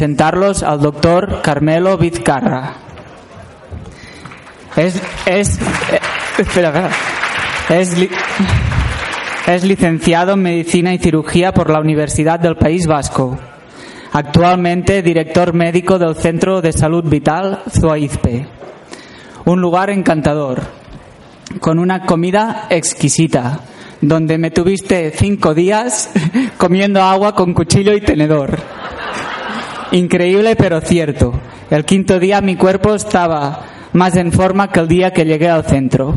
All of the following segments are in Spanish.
presentarlos al doctor Carmelo Vizcarra. Es, es, eh, espera. Es, es licenciado en Medicina y Cirugía por la Universidad del País Vasco. Actualmente director médico del Centro de Salud Vital Zoaizpe. Un lugar encantador, con una comida exquisita, donde me tuviste cinco días comiendo agua con cuchillo y tenedor. Increíble pero cierto. El quinto día mi cuerpo estaba más en forma que el día que llegué al centro.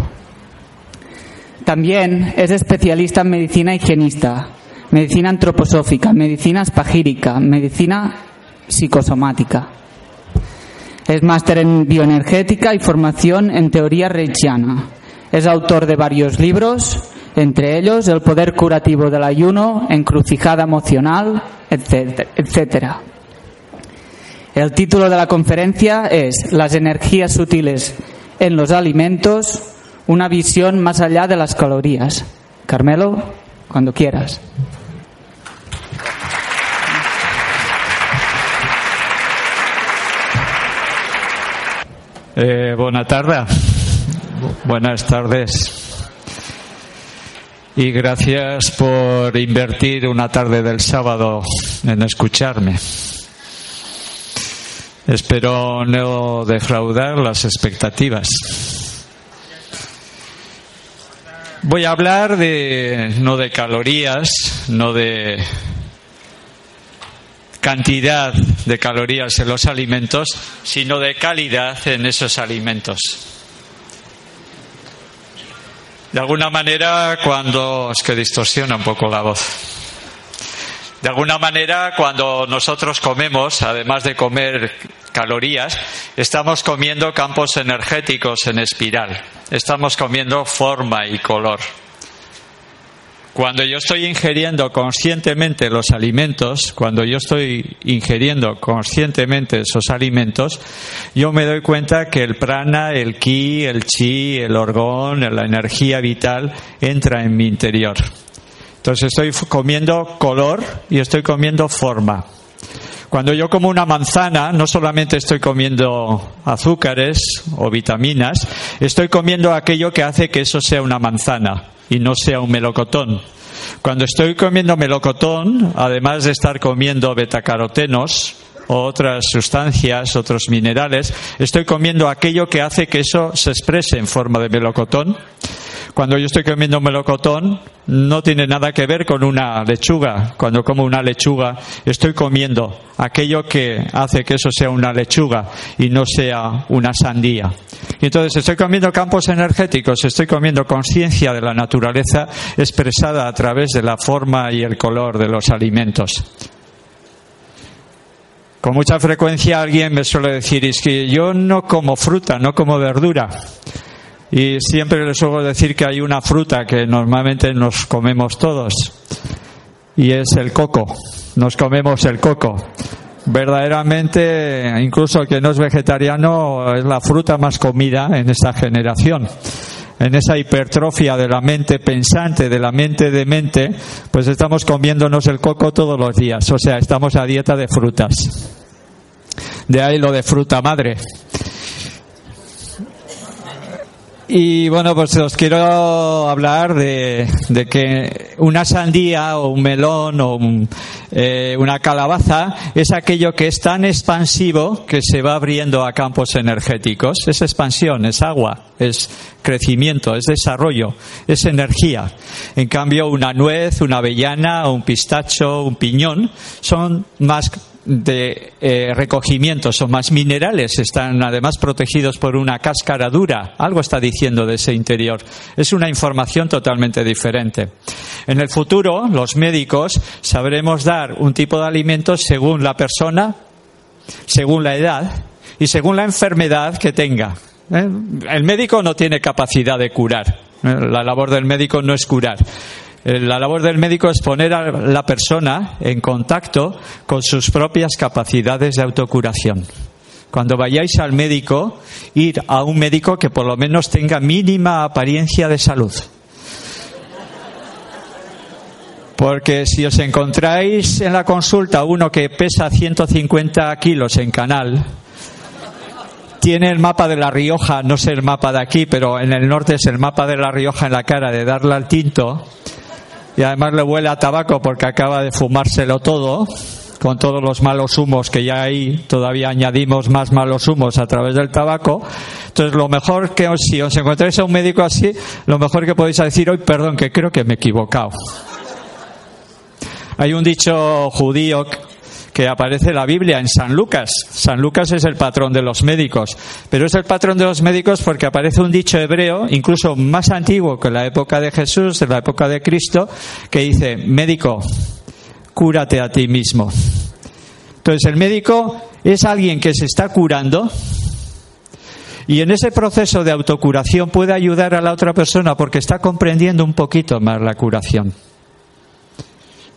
También es especialista en medicina higienista, medicina antroposófica, medicina espagírica, medicina psicosomática. Es máster en bioenergética y formación en teoría reichiana. Es autor de varios libros, entre ellos El poder curativo del ayuno, Encrucijada emocional, etc- etcétera. El título de la conferencia es Las energías sutiles en los alimentos, una visión más allá de las calorías. Carmelo, cuando quieras. Eh. Buenas tardes. Y gracias por invertir una tarde del sábado en escucharme. Espero no defraudar las expectativas. Voy a hablar de no de calorías, no de cantidad de calorías en los alimentos, sino de calidad en esos alimentos. De alguna manera, cuando es que distorsiona un poco la voz. De alguna manera, cuando nosotros comemos, además de comer calorías, estamos comiendo campos energéticos en espiral. Estamos comiendo forma y color. Cuando yo estoy ingiriendo conscientemente los alimentos, cuando yo estoy ingiriendo conscientemente esos alimentos, yo me doy cuenta que el prana, el ki, el chi, el orgón, la energía vital entra en mi interior. Entonces estoy comiendo color y estoy comiendo forma. Cuando yo como una manzana, no solamente estoy comiendo azúcares o vitaminas, estoy comiendo aquello que hace que eso sea una manzana y no sea un melocotón. Cuando estoy comiendo melocotón, además de estar comiendo betacarotenos o otras sustancias, otros minerales, estoy comiendo aquello que hace que eso se exprese en forma de melocotón. Cuando yo estoy comiendo melocotón, no tiene nada que ver con una lechuga. Cuando como una lechuga, estoy comiendo aquello que hace que eso sea una lechuga y no sea una sandía. Entonces estoy comiendo campos energéticos, estoy comiendo conciencia de la naturaleza expresada a través de la forma y el color de los alimentos. Con mucha frecuencia alguien me suele decir, es que yo no como fruta, no como verdura. Y siempre les suelo decir que hay una fruta que normalmente nos comemos todos y es el coco. Nos comemos el coco. Verdaderamente, incluso el que no es vegetariano, es la fruta más comida en esta generación. En esa hipertrofia de la mente pensante, de la mente de mente, pues estamos comiéndonos el coco todos los días. O sea, estamos a dieta de frutas. De ahí lo de fruta madre. Y bueno, pues os quiero hablar de, de que una sandía o un melón o eh, una calabaza es aquello que es tan expansivo que se va abriendo a campos energéticos. Es expansión, es agua, es crecimiento, es desarrollo, es energía. En cambio, una nuez, una avellana, un pistacho, un piñón son más de eh, recogimiento, son más minerales, están además protegidos por una cáscara dura. Algo está diciendo de ese interior. Es una información totalmente diferente. En el futuro, los médicos sabremos dar un tipo de alimentos según la persona, según la edad y según la enfermedad que tenga. ¿eh? El médico no tiene capacidad de curar. ¿eh? La labor del médico no es curar. Eh, La labor del médico es poner a la persona en contacto con sus propias capacidades de autocuración. Cuando vayáis al médico, ir a un médico que por lo menos tenga mínima apariencia de salud. Porque si os encontráis en la consulta uno que pesa 150 kilos en canal, tiene el mapa de La Rioja, no sé el mapa de aquí, pero en el norte es el mapa de La Rioja en la cara de darle al tinto, y además le huele a tabaco porque acaba de fumárselo todo, con todos los malos humos que ya hay, todavía añadimos más malos humos a través del tabaco. Entonces, lo mejor que si os encontráis a un médico así, lo mejor que podéis decir hoy, perdón, que creo que me he equivocado. Hay un dicho judío que aparece la Biblia en San Lucas. San Lucas es el patrón de los médicos, pero es el patrón de los médicos porque aparece un dicho hebreo, incluso más antiguo que la época de Jesús, en la época de Cristo, que dice, médico, cúrate a ti mismo. Entonces el médico es alguien que se está curando y en ese proceso de autocuración puede ayudar a la otra persona porque está comprendiendo un poquito más la curación.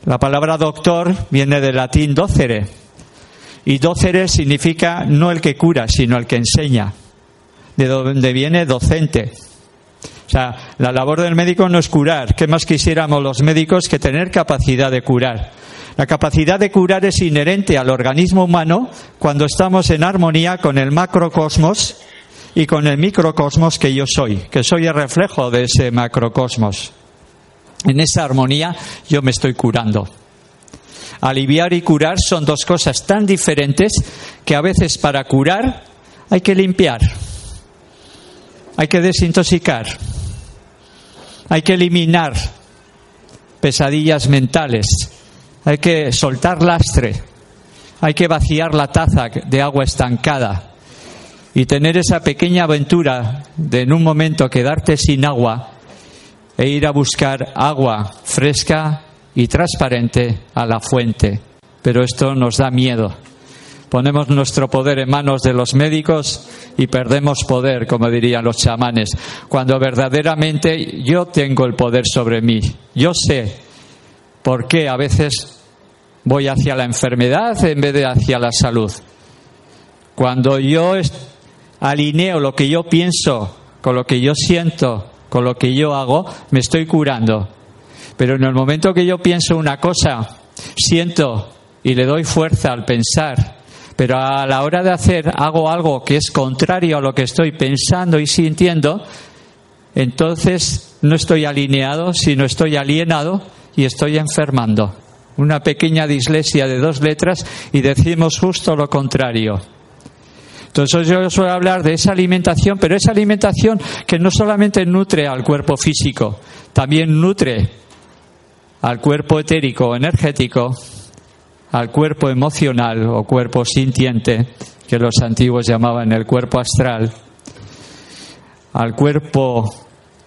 La palabra doctor viene del latín docere y docere significa no el que cura, sino el que enseña, de donde viene docente. O sea, la labor del médico no es curar. ¿Qué más quisiéramos los médicos que tener capacidad de curar? La capacidad de curar es inherente al organismo humano cuando estamos en armonía con el macrocosmos y con el microcosmos que yo soy, que soy el reflejo de ese macrocosmos. En esa armonía yo me estoy curando. Aliviar y curar son dos cosas tan diferentes que a veces para curar hay que limpiar, hay que desintoxicar, hay que eliminar pesadillas mentales, hay que soltar lastre, hay que vaciar la taza de agua estancada y tener esa pequeña aventura de en un momento quedarte sin agua e ir a buscar agua fresca y transparente a la fuente. Pero esto nos da miedo. Ponemos nuestro poder en manos de los médicos y perdemos poder, como dirían los chamanes, cuando verdaderamente yo tengo el poder sobre mí. Yo sé por qué a veces voy hacia la enfermedad en vez de hacia la salud. Cuando yo alineo lo que yo pienso con lo que yo siento, con lo que yo hago, me estoy curando. Pero en el momento que yo pienso una cosa, siento y le doy fuerza al pensar, pero a la hora de hacer hago algo que es contrario a lo que estoy pensando y sintiendo, entonces no estoy alineado, sino estoy alienado y estoy enfermando una pequeña dislexia de dos letras y decimos justo lo contrario. Entonces yo suelo hablar de esa alimentación, pero esa alimentación que no solamente nutre al cuerpo físico, también nutre al cuerpo etérico o energético, al cuerpo emocional o cuerpo sintiente, que los antiguos llamaban el cuerpo astral, al cuerpo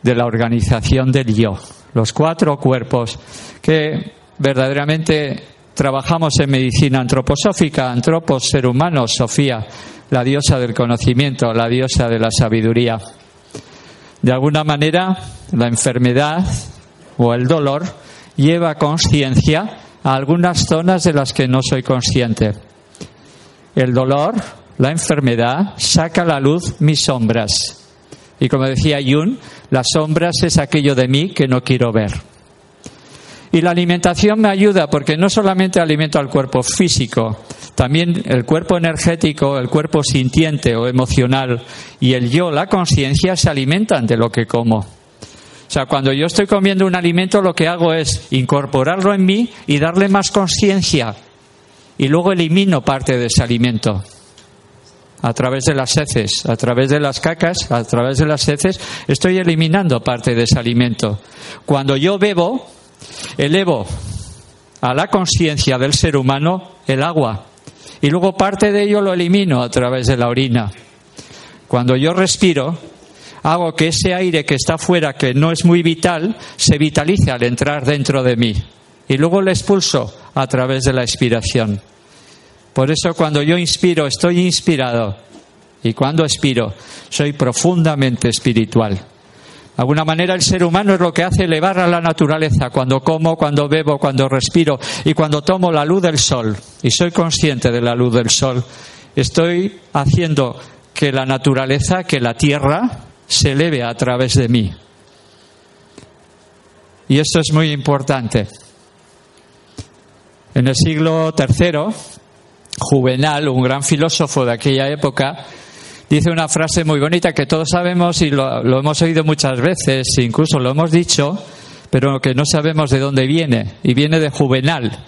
de la organización del yo, los cuatro cuerpos que verdaderamente trabajamos en medicina antroposófica, antropos, ser humano, Sofía, la diosa del conocimiento, la diosa de la sabiduría. De alguna manera, la enfermedad o el dolor lleva conciencia a algunas zonas de las que no soy consciente. El dolor, la enfermedad, saca a la luz mis sombras. Y como decía Jung, las sombras es aquello de mí que no quiero ver. Y la alimentación me ayuda porque no solamente alimento al cuerpo físico, también el cuerpo energético, el cuerpo sintiente o emocional y el yo, la conciencia, se alimentan de lo que como. O sea, cuando yo estoy comiendo un alimento, lo que hago es incorporarlo en mí y darle más conciencia. Y luego elimino parte de ese alimento. A través de las heces, a través de las cacas, a través de las heces, estoy eliminando parte de ese alimento. Cuando yo bebo, elevo a la conciencia del ser humano el agua y luego parte de ello lo elimino a través de la orina. Cuando yo respiro, hago que ese aire que está fuera, que no es muy vital, se vitalice al entrar dentro de mí. Y luego lo expulso a través de la expiración. Por eso cuando yo inspiro, estoy inspirado. Y cuando expiro, soy profundamente espiritual. De alguna manera el ser humano es lo que hace elevar a la naturaleza cuando como, cuando bebo, cuando respiro y cuando tomo la luz del sol y soy consciente de la luz del sol. Estoy haciendo que la naturaleza, que la tierra se eleve a través de mí. Y esto es muy importante. En el siglo III, Juvenal, un gran filósofo de aquella época, dice una frase muy bonita que todos sabemos y lo, hemos oído muchas veces, incluso lo hemos dicho, pero que no sabemos de dónde viene, y viene de Juvenal.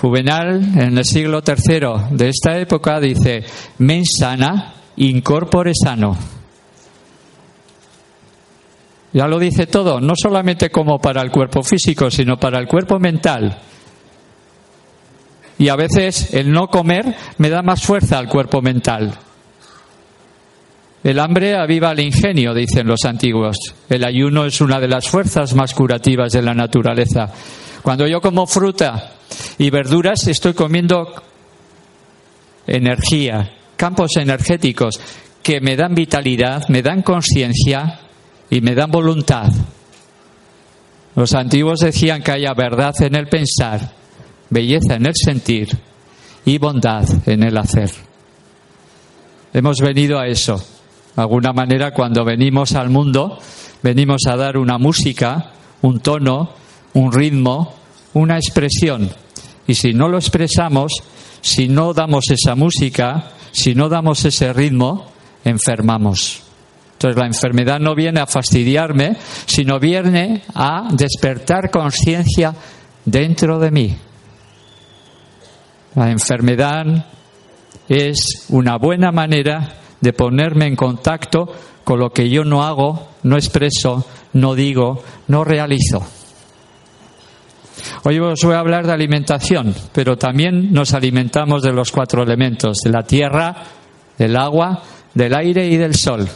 Juvenal, en el siglo III de esta época, dice, mens sana, incorpore sano. Ya lo dice todo, no solamente como para el cuerpo físico, sino para el cuerpo mental. Y a veces el no comer me da más fuerza al cuerpo mental. El hambre aviva el ingenio, dicen los antiguos. El ayuno es una de las fuerzas más curativas de la naturaleza. Cuando yo como fruta y verduras, estoy comiendo energía, campos energéticos que me dan vitalidad, me dan conciencia y me dan voluntad. Los antiguos decían que haya verdad en el pensar, belleza en el sentir y bondad en el hacer. Hemos venido a eso. De alguna manera, cuando venimos al mundo, venimos a dar una música, un tono, un ritmo, una expresión. Y si no lo expresamos, si no damos esa música, si no damos ese ritmo, enfermamos. Entonces la enfermedad no viene a fastidiarme, sino viene a despertar conciencia dentro de mí. La enfermedad es una buena manera de ponerme en contacto con lo que yo no hago, no expreso, no digo, no realizo. Hoy os voy a hablar de alimentación, pero también nos alimentamos de los cuatro elementos, de la tierra, del agua, del aire y del sol.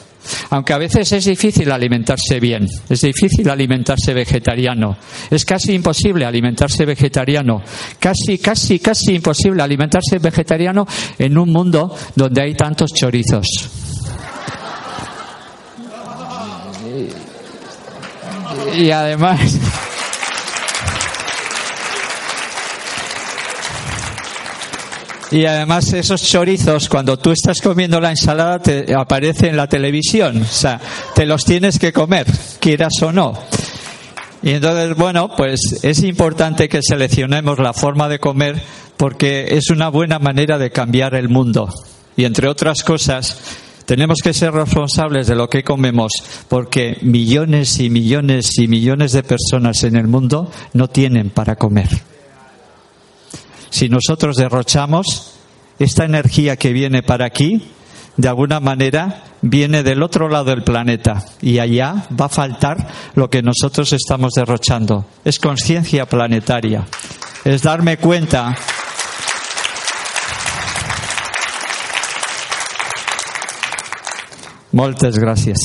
Aunque a veces es difícil alimentarse bien, es difícil alimentarse vegetariano, es casi imposible alimentarse vegetariano, casi, casi, casi imposible alimentarse vegetariano en un mundo donde hay tantos chorizos. Y, además. Y además esos chorizos, cuando tú estás comiendo la ensalada, te aparece en la televisión. O sea, te los tienes que comer, quieras o no. Y entonces, bueno, pues es importante que seleccionemos la forma de comer porque es una buena manera de cambiar el mundo. Y entre otras cosas, tenemos que ser responsables de lo que comemos porque millones y millones y millones de personas en el mundo no tienen para comer si nosotros derrochamos esta energía que viene para aquí, de alguna manera viene del otro lado del planeta y allá va a faltar lo que nosotros estamos derrochando. Es conciencia planetaria. Es darme cuenta Muchas gracias.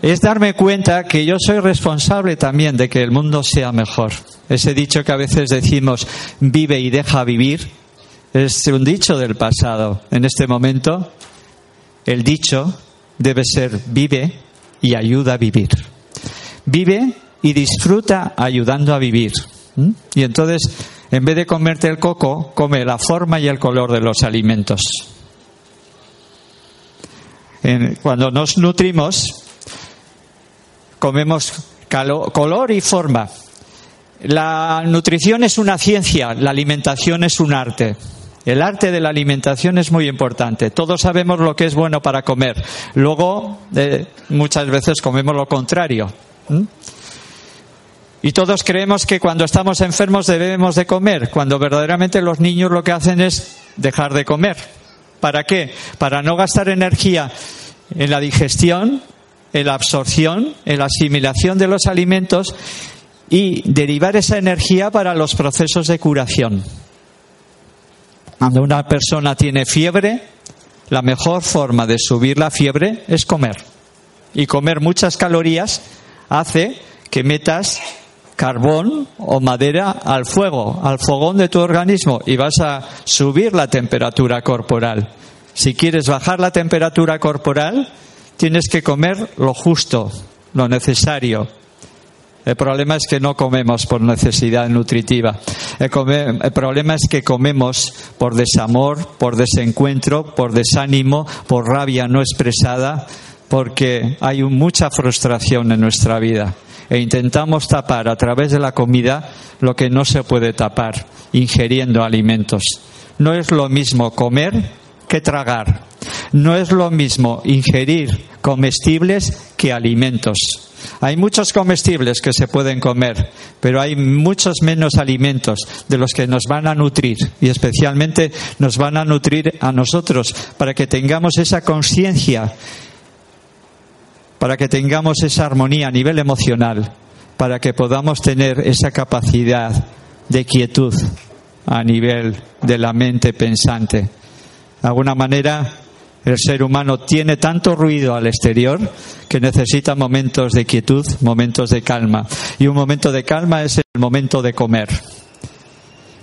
Es darme cuenta que yo soy responsable también de que el mundo sea mejor. Ese dicho que a veces decimos vive y deja vivir es un dicho del pasado. En este momento, el dicho debe ser vive y ayuda a vivir. Vive y disfruta ayudando a vivir. ¿Mm? Y entonces, en vez de comerte el coco, come la forma y el color de los alimentos. Cuando nos nutrimos, comemos color y forma. La nutrición es una ciencia, la alimentación es un arte. El arte de la alimentación es muy importante. Todos sabemos lo que es bueno para comer. Luego, eh, muchas veces comemos lo contrario. Y todos creemos que cuando estamos enfermos debemos de comer, cuando verdaderamente los niños lo que hacen es dejar de comer. ¿Para qué? Para no gastar energía en la digestión, en la absorción, en la asimilación de los alimentos y derivar esa energía para los procesos de curación. Cuando una persona tiene fiebre, la mejor forma de subir la fiebre es comer. Y comer muchas calorías hace que metas carbón o madera al fuego, al fogón de tu organismo y vas a subir la temperatura corporal. Si quieres bajar la temperatura corporal, tienes que comer lo justo, lo necesario, el problema es que no comemos por necesidad nutritiva. El, problema es que comemos por desamor, por desencuentro, por desánimo, por rabia no expresada, porque hay mucha frustración en nuestra vida. e intentamos tapar a través de la comida lo que no se puede tapar ingiriendo alimentos. No es lo mismo comer que tragar. No es lo mismo ingerir comestibles que alimentos. Hay muchos comestibles que se pueden comer, pero hay muchos menos alimentos de los que nos van a nutrir y especialmente nos van a nutrir a nosotros para que tengamos esa conciencia, para que tengamos esa armonía a nivel emocional, para que podamos tener esa capacidad de quietud a nivel de la mente pensante. De alguna manera, el ser humano tiene tanto ruido al exterior que necesita momentos de quietud, momentos de calma. Y un momento de calma es el momento de comer.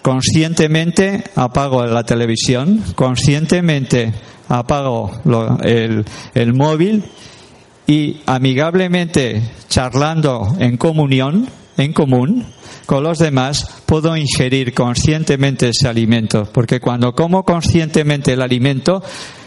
Conscientemente apago la televisión, conscientemente apago el, el móvil y amigablemente charlando en comunión, en común, con los demás, puedo ingerir conscientemente ese alimento, porque cuando como conscientemente el alimento,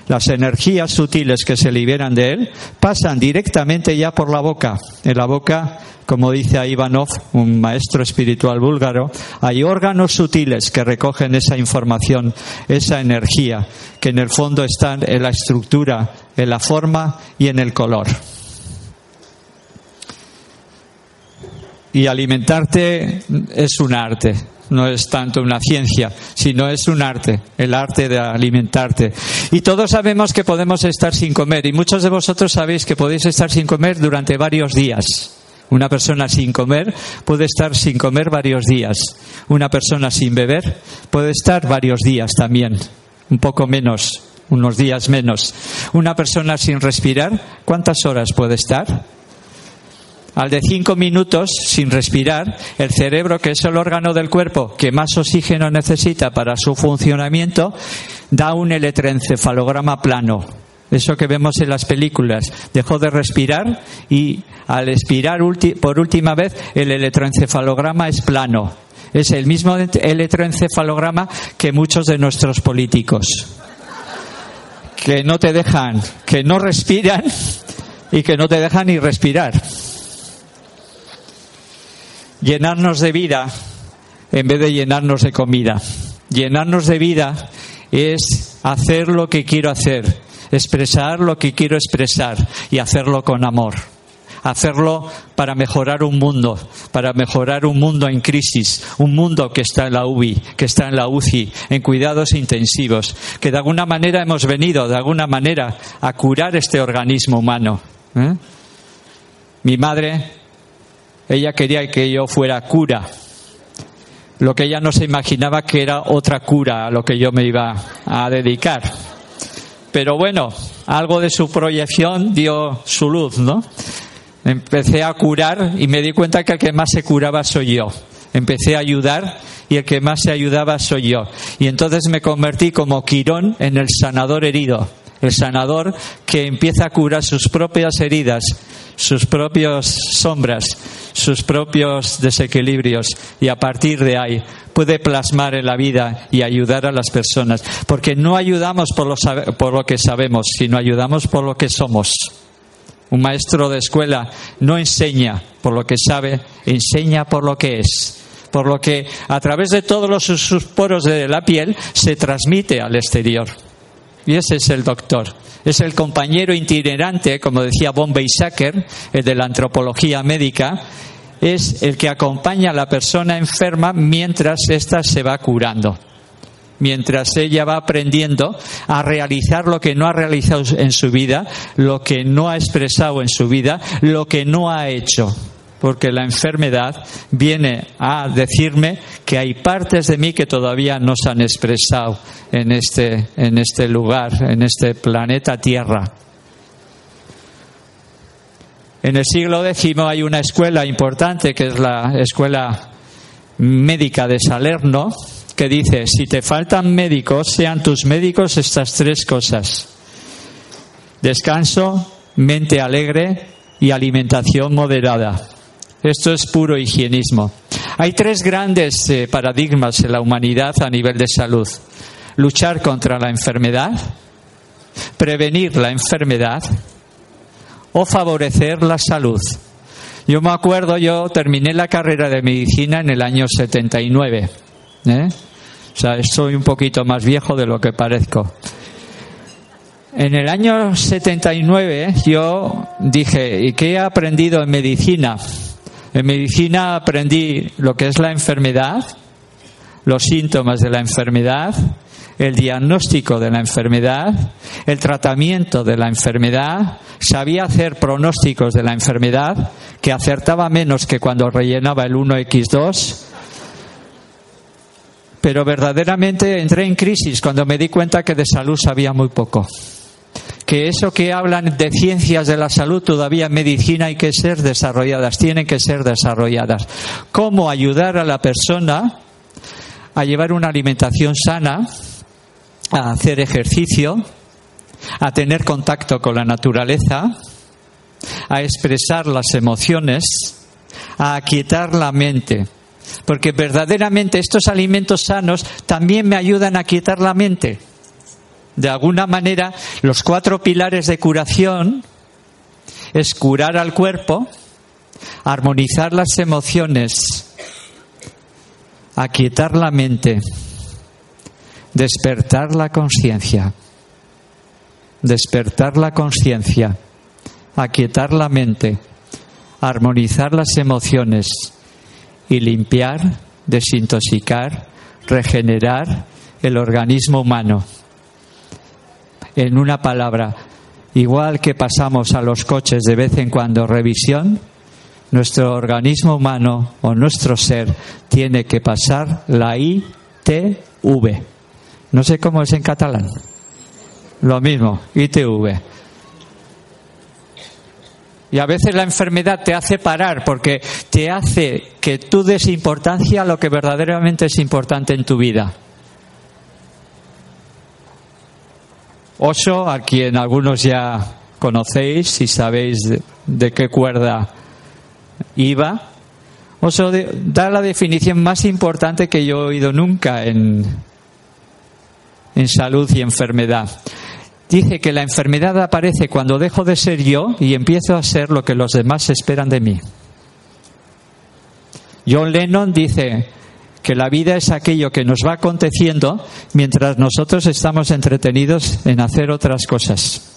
las energías sutiles que se liberan de él pasan directamente ya por la boca. En la boca, como dice Ivanov, un maestro espiritual búlgaro, hay órganos sutiles que recogen esa información, esa energía, que en el fondo están en la estructura, en la forma y en el color. Y alimentarte es un arte, no es tanto una ciencia, sino es un arte, el arte de alimentarte. Y todos sabemos que podemos estar sin comer, y muchos de vosotros sabéis que podéis estar sin comer durante varios días. Una persona sin comer puede estar sin comer varios días. Una persona sin beber puede estar varios días también, un poco menos, unos días menos. Una persona sin respirar, ¿cuántas horas puede estar? Al de cinco minutos sin respirar, el cerebro, que es el órgano del cuerpo que más oxígeno necesita para su funcionamiento, da un electroencefalograma plano. Eso que vemos en las películas. Dejó de respirar y al expirar por última vez el electroencefalograma es plano. Es el mismo electroencefalograma que muchos de nuestros políticos. Que no te dejan, que no respiran y que no te dejan ni respirar llenarnos de vida en vez de llenarnos de comida. Llenarnos de vida es hacer lo que quiero hacer, expresar lo que quiero expresar y hacerlo con amor. Hacerlo para mejorar un mundo, para mejorar un mundo en crisis, un mundo que está en la UBI, que está en la UCI, en cuidados intensivos, que de alguna manera hemos venido, de alguna manera, a curar este organismo humano. ¿eh? Mi madre ella quería que yo fuera cura. Lo que ella no se imaginaba que era otra cura a lo que yo me iba a dedicar. Pero bueno, algo de su proyección dio su luz, ¿no? Empecé a curar y me di cuenta que el que más se curaba soy yo. Empecé a ayudar y el que más se ayudaba soy yo. Y entonces me convertí como Quirón en el sanador herido. El sanador que empieza a curar sus propias heridas, sus propias sombras, sus propios desequilibrios y a partir de ahí puede plasmar en la vida y ayudar a las personas. Porque no ayudamos por lo, por lo que sabemos, sino ayudamos por lo que somos. Un maestro de escuela no enseña por lo que sabe, enseña por lo que es. Por lo que a través de todos los sus poros de la piel se transmite al exterior. Y ese es el doctor. Es el compañero itinerante, como decía Bombay Sacker, el de la antropología médica, es el que acompaña a la persona enferma mientras ésta se va curando. Mientras ella va aprendiendo a realizar lo que no ha realizado en su vida, lo que no ha expresado en su vida, lo que no ha hecho porque la enfermedad viene a decirme que hay partes de mí que todavía no se han expresado en este, en este lugar, en este planeta Tierra. En el siglo X hay una escuela importante que es la escuela médica de Salerno que dice, si te faltan médicos, sean tus médicos estas tres cosas. Descanso, mente alegre y alimentación moderada. Esto es puro higienismo. Hay tres grandes eh, paradigmas en la humanidad a nivel de salud. Luchar contra la enfermedad, prevenir la enfermedad o favorecer la salud. Yo me acuerdo, yo terminé la carrera de medicina en el año 79. ¿eh? O sea, soy un poquito más viejo de lo que parezco. En el año 79 yo dije, ¿y qué he aprendido en medicina? En medicina aprendí lo que es la enfermedad, los síntomas de la enfermedad, el diagnóstico de la enfermedad, el tratamiento de la enfermedad, sabía hacer pronósticos de la enfermedad, que acertaba menos que cuando rellenaba el 1x2, pero verdaderamente entré en crisis cuando me di cuenta que de salud sabía muy poco. Que eso que hablan de ciencias de la salud todavía medicina hay que ser desarrolladas, tienen que ser desarrolladas. ¿Cómo ayudar a la persona a llevar una alimentación sana, a hacer ejercicio, a tener contacto con la naturaleza, a expresar las emociones, a aquietar la mente. Porque verdaderamente estos alimentos sanos también me ayudan a aquietar la mente. De alguna manera, los cuatro pilares de curación es curar al cuerpo, armonizar las emociones, aquietar la mente, despertar la conciencia, despertar la conciencia, aquietar la mente, armonizar las emociones y limpiar, desintoxicar, regenerar el organismo humano. En una palabra, igual que pasamos a los coches de vez en cuando revisión, nuestro organismo humano o nuestro ser tiene que pasar la ITV. No sé cómo es en catalán. Lo mismo, ITV. Y a veces la enfermedad te hace parar porque te hace que tú des importancia a lo que verdaderamente es importante en tu vida. Oso, a quien algunos ya conocéis y sabéis de, qué cuerda iba, Oso da la definición más importante que yo he oído nunca en, en salud y enfermedad. Dice que la enfermedad aparece cuando dejo de ser yo y empiezo a ser lo que los demás esperan de mí. John Lennon dice que la vida es aquello que nos va aconteciendo mientras nosotros estamos entretenidos en hacer otras cosas.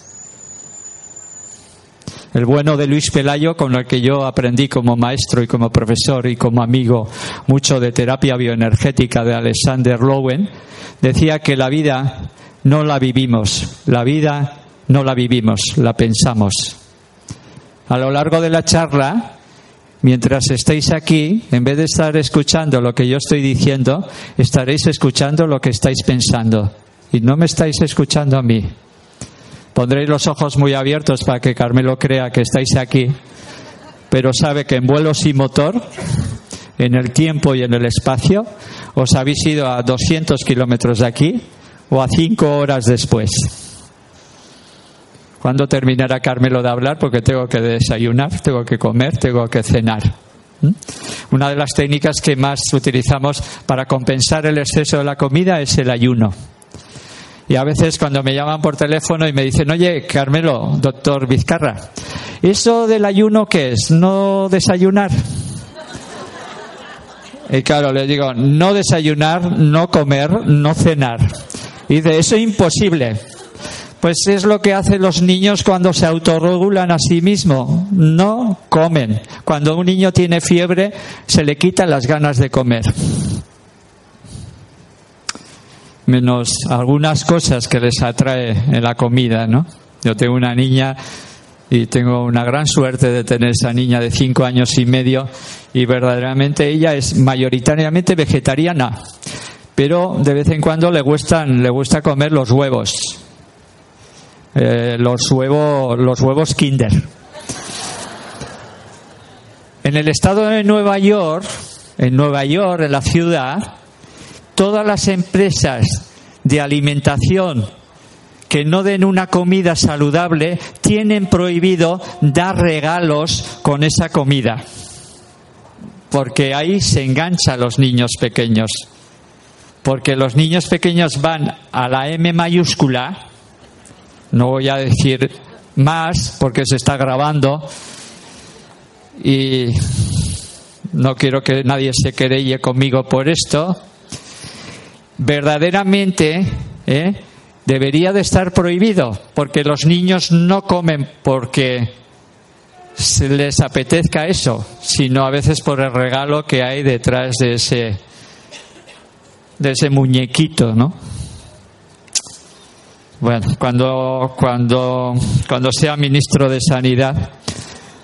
El bueno de Luis Pelayo, con el que yo aprendí como maestro y como profesor y como amigo mucho de terapia bioenergética de Alexander Lowen, decía que la vida no la vivimos, la vida no la vivimos, la pensamos. A lo largo de la charla, mientras estéis aquí, en vez de estar escuchando lo que yo estoy diciendo, estaréis escuchando lo que estáis pensando. Y no me estáis escuchando a mí. Pondréis los ojos muy abiertos para que Carmelo crea que estáis aquí, pero sabe que en vuelo sin motor, en el tiempo y en el espacio, os habéis ido a 200 kilómetros de aquí o a 5 horas después. ¿Cuándo terminará Carmelo de hablar? Porque tengo que desayunar, tengo que comer, tengo que cenar. ¿Mm? Una de las técnicas que más utilizamos para compensar el exceso de la comida es el ayuno. Y a veces cuando me llaman por teléfono y me dicen, oye, Carmelo, doctor Vizcarra, ¿eso del ayuno qué es? ¿No desayunar? Y claro, le digo, no desayunar, no comer, no cenar. Y dice, eso es imposible. Pues es lo que hacen los niños cuando se autorregulan a sí mismos. No comen. Cuando un niño tiene fiebre, se le quitan las ganas de comer. Menos algunas cosas que les atrae en la comida, ¿no? Yo tengo una niña y tengo una gran suerte de tener esa niña de cinco años y medio y verdaderamente ella es mayoritariamente vegetariana, pero de vez en cuando le gustan, le gusta comer los huevos, eh, los huevos, los huevos Kinder. En el estado de Nueva York, en Nueva York, en la ciudad, todas las empresas de alimentación que no den una comida saludable tienen prohibido dar regalos con esa comida. Porque ahí se engancha a los niños pequeños. Porque los niños pequeños van a la M mayúscula, no voy a decir más porque se está grabando, y no quiero que nadie se querelle conmigo por esto, verdaderamente ¿eh? debería de estar prohibido, porque los niños no comen porque se les apetezca eso, sino a veces por el regalo que hay detrás de ese de ese muñequito, ¿no? Bueno, cuando cuando cuando sea ministro de Sanidad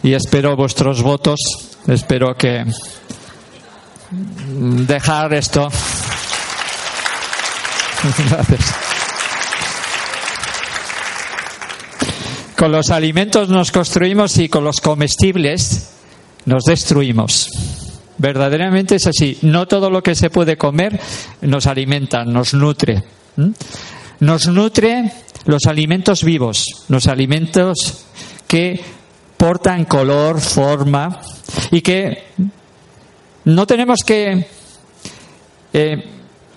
y espero vuestros votos, espero que dejar esto. Gracias. Con los alimentos nos construimos y con los comestibles nos destruimos. Verdaderamente es así. No todo lo que se puede comer nos alimenta, nos nutre. Nos nutre los alimentos vivos, los alimentos que portan color, forma y que no tenemos que eh,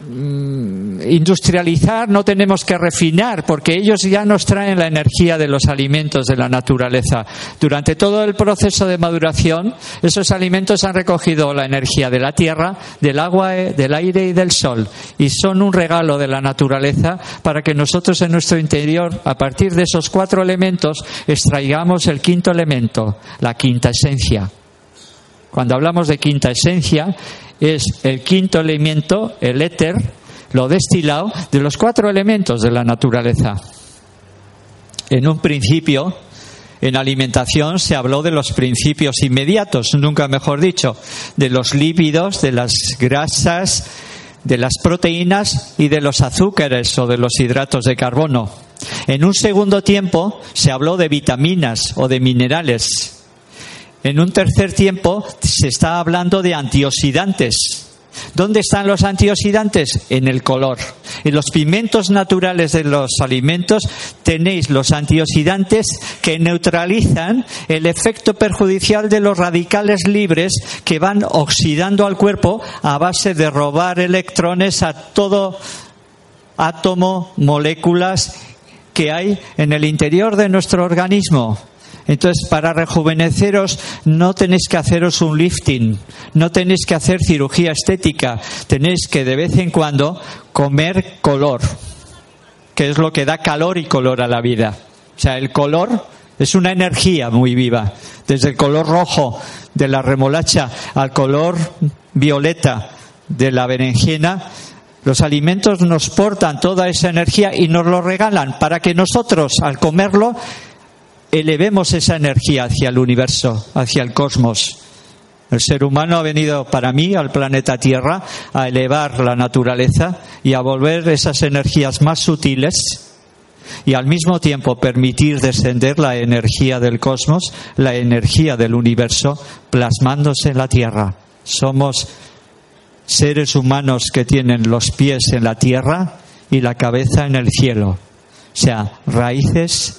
industrializar, no tenemos que refinar, porque ellos ya nos traen la energía de los alimentos de la naturaleza. Durante todo el proceso de maduración, esos alimentos han recogido la energía de la tierra, del agua, eh, del aire y del sol, y son un regalo de la naturaleza para que nosotros en nuestro interior, a partir de esos cuatro elementos, extraigamos el quinto elemento, la quinta esencia. Cuando hablamos de quinta esencia, es el quinto elemento, el éter, lo destilado de los cuatro elementos de la naturaleza. En un principio, en alimentación se habló de los principios inmediatos, nunca mejor dicho, de los lípidos, de las grasas, de las proteínas y de los azúcares o de los hidratos de carbono. En un segundo tiempo se habló de vitaminas o de minerales, en un tercer tiempo se está hablando de antioxidantes. ¿Dónde están los antioxidantes? En el color. En los pigmentos naturales de los alimentos tenéis los antioxidantes que neutralizan el efecto perjudicial de los radicales libres que van oxidando al cuerpo a base de robar electrones a todo átomo, moléculas que hay en el interior de nuestro organismo. Entonces, para rejuveneceros no tenéis que haceros un lifting, no tenéis que hacer cirugía estética, tenéis que de vez en cuando comer color, que es lo que da calor y color a la vida. O sea, el color es una energía muy viva, desde el color rojo de la remolacha al color violeta de la berenjena, los alimentos nos portan toda esa energía y nos lo regalan para que nosotros, al comerlo, elevemos esa energía hacia el universo, hacia el cosmos. El ser humano ha venido para mí al planeta Tierra a elevar la naturaleza y a volver esas energías más sutiles y al mismo tiempo permitir descender la energía del cosmos, la energía del universo, plasmándose en la Tierra. Somos seres humanos que tienen los pies en la Tierra y la cabeza en el cielo. O sea, raíces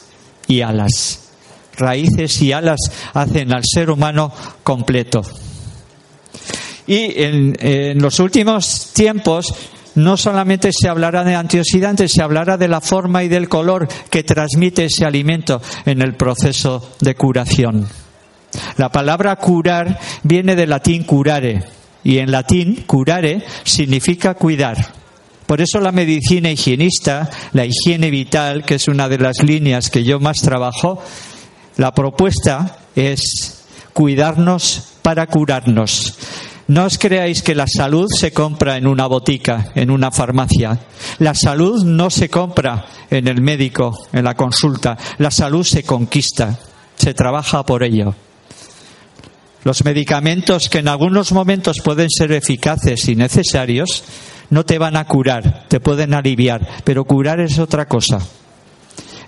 y alas. Raíces y alas hacen al ser humano completo. Y en, los últimos tiempos no solamente se hablará de antioxidantes, se hablará de la forma y del color que transmite ese alimento en el proceso de curación. La palabra curar viene del latín curare y en latín curare significa cuidar. Por eso la medicina higienista, la higiene vital, que es una de las líneas que yo más trabajo, la propuesta es cuidarnos para curarnos. No os creáis que la salud se compra en una botica, en una farmacia. La salud no se compra en el médico, en la consulta. La salud se conquista, se trabaja por ello. Los medicamentos que en algunos momentos pueden ser eficaces y necesarios no te van a curar, te pueden aliviar, pero curar es otra cosa.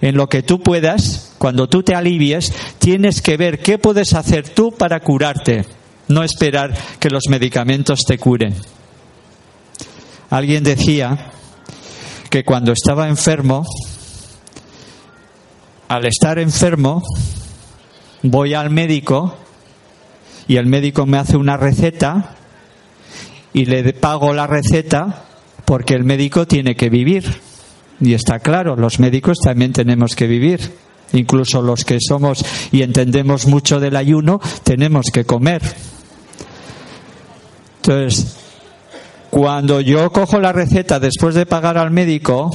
En lo que tú puedas, cuando tú te alivies, tienes que ver qué puedes hacer tú para curarte, no esperar que los medicamentos te curen. Alguien decía que cuando estaba enfermo, al estar enfermo, voy al médico y el médico me hace una receta y le pago la receta porque el médico tiene que vivir. Y está claro, los médicos también tenemos que vivir. Incluso los que somos y entendemos mucho del ayuno, tenemos que comer. Entonces, cuando yo cojo la receta después de pagar al médico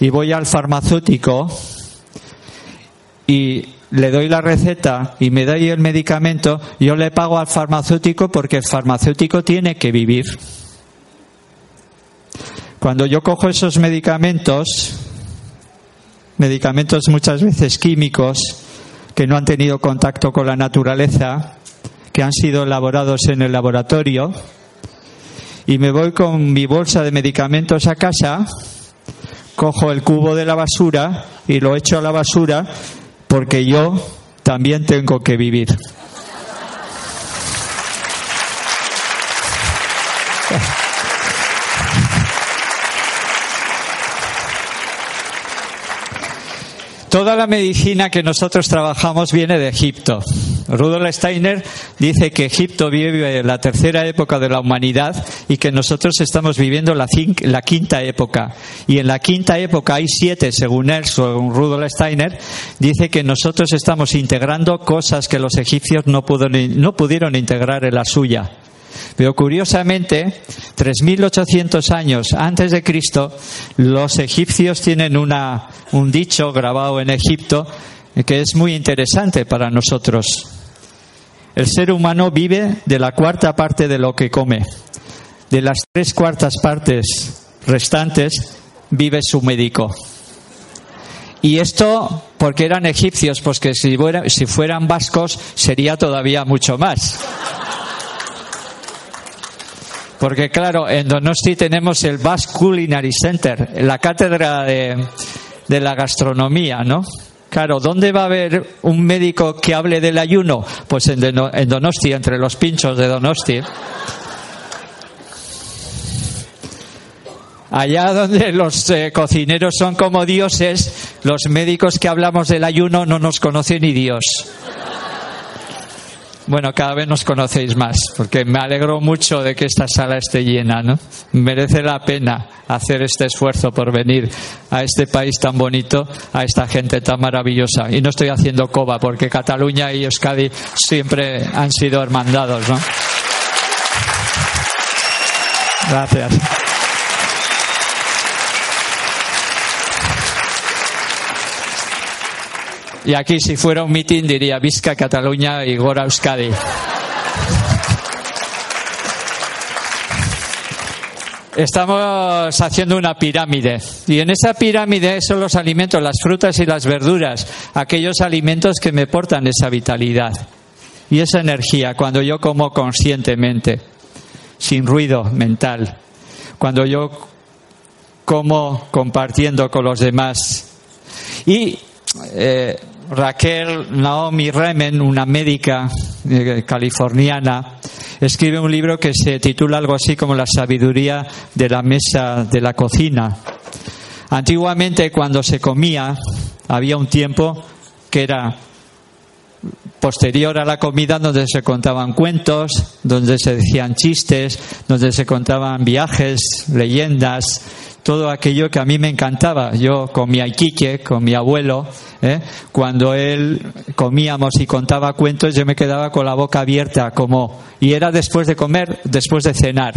y voy al farmacéutico y le doy la receta y me doy el medicamento, yo le pago al farmacéutico porque el farmacéutico tiene que vivir. Cuando yo cojo esos medicamentos, medicamentos muchas veces químicos, que no han tenido contacto con la naturaleza, que han sido elaborados en el laboratorio, y me voy con mi bolsa de medicamentos a casa, cojo el cubo de la basura y lo echo a la basura porque yo también tengo que vivir. Toda la medicina que nosotros trabajamos viene de Egipto. Rudolf Steiner dice que Egipto vive la tercera época de la humanidad y que nosotros estamos viviendo la, la quinta época. Y en la quinta época hay siete, según él, según Rudolf Steiner, dice que nosotros estamos integrando cosas que los egipcios no, no pudieron integrar en la suya. Pero curiosamente, 3.800 años antes de Cristo, los egipcios tienen una, un dicho grabado en Egipto que es muy interesante para nosotros. El ser humano vive de la cuarta parte de lo que come. De las tres cuartas partes restantes vive su médico. Y esto porque eran egipcios, pues que si, si fueran vascos sería todavía mucho más. Porque claro, en Donosti tenemos el Basque Culinary Center, la cátedra de, la gastronomía, ¿no? Claro, ¿dónde va a haber un médico que hable del ayuno? Pues en, Donosti, entre los pinchos de Donosti. Allá donde los eh, cocineros son como dioses, los médicos que hablamos del ayuno no nos conoce ni Dios. Bueno, cada vez nos conocéis más, porque me alegro mucho de que esta sala esté llena, ¿no? Merece la pena hacer este esfuerzo por venir a este país tan bonito, a esta gente tan maravillosa. Y no estoy haciendo coba, porque Cataluña y Euskadi siempre han sido hermandados, ¿no? Gracias. Y aquí, si fuera un mitin, diría Vizca, Cataluña y Gora Euskadi. Estamos haciendo una pirámide y en esa pirámide son los alimentos, las frutas y las verduras, aquellos alimentos que me portan esa vitalidad y esa energía cuando yo como conscientemente, sin ruido mental, cuando yo como compartiendo con los demás. Y eh, Raquel Naomi Remen, una médica eh, californiana, escribe un libro que se titula algo así como La sabiduría de la mesa de la cocina. Antiguamente cuando se comía había un tiempo que era posterior a la comida donde se contaban cuentos, donde se decían chistes, donde se contaban viajes, leyendas, todo aquello que a mí me encantaba. Yo con mi Iquique, con mi abuelo, ¿eh? cuando él comíamos y contaba cuentos, yo me quedaba con la boca abierta, como, y era después de comer, después de cenar.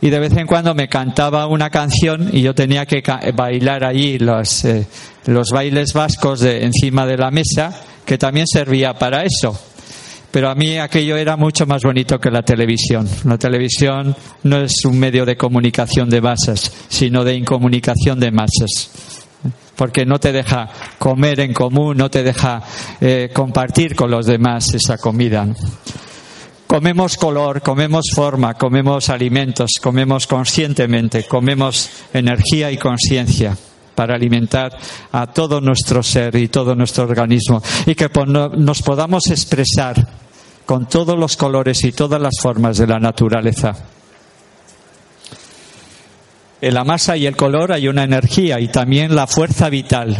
Y de vez en cuando me cantaba una canción y yo tenía que bailar allí los, eh, los bailes vascos de, encima de la mesa, que también servía para eso pero a mí aquello era mucho más bonito que la televisión. La televisión no es un medio de comunicación de masas, sino de incomunicación de masas. Porque no te deja comer en común, no te deja eh, compartir con los demás esa comida. Comemos color, comemos forma, comemos alimentos, comemos conscientemente, comemos energía y conciencia para alimentar a todo nuestro ser y todo nuestro organismo y que nos podamos expresar con todos los colores y todas las formas de la naturaleza. En la masa y el color hay una energía y también la fuerza vital.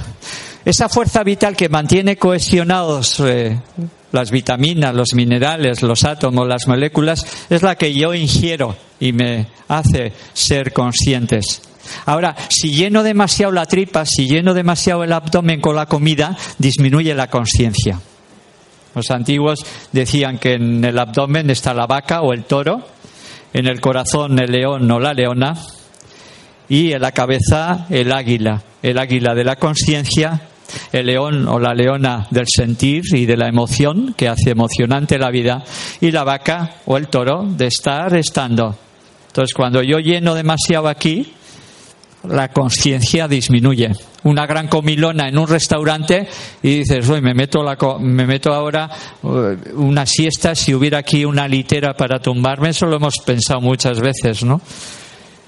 Esa fuerza vital que mantiene cohesionados eh, las vitaminas, los minerales, los átomos, las moléculas, es la que yo ingiero y me hace ser conscientes. Ahora, si lleno demasiado la tripa, si lleno demasiado el abdomen con la comida, disminuye la conciencia. Los antiguos decían que en el abdomen está la vaca o el toro, en el corazón el león o la leona y en la cabeza el águila, el águila de la conciencia, el león o la leona del sentir y de la emoción que hace emocionante la vida y la vaca o el toro de estar estando. Entonces, cuando yo lleno demasiado aquí, la conciencia disminuye. Una gran comilona en un restaurante y dices, uy, me meto, la, me meto ahora uh, una siesta si hubiera aquí una litera para tumbarme. Eso lo hemos pensado muchas veces, ¿no?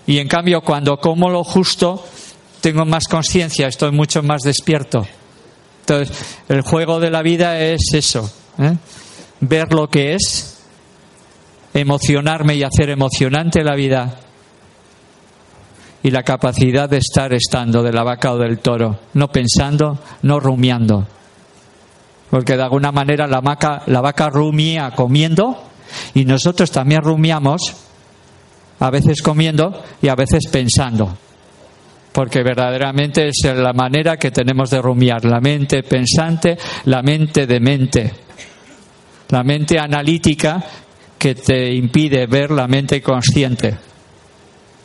Y en cambio, cuando como lo justo, tengo más conciencia, estoy mucho más despierto. Entonces, el juego de la vida es eso, ¿eh? ver lo que es, emocionarme y hacer emocionante la vida y la capacidad de estar estando de la vaca o del toro, no pensando, no rumiando. Porque de alguna manera la vaca, la vaca rumía comiendo y nosotros también rumiamos, a veces comiendo y a veces pensando. Porque verdaderamente es la manera que tenemos de rumiar, la mente pensante, la mente de mente, la mente analítica que te impide ver la mente consciente.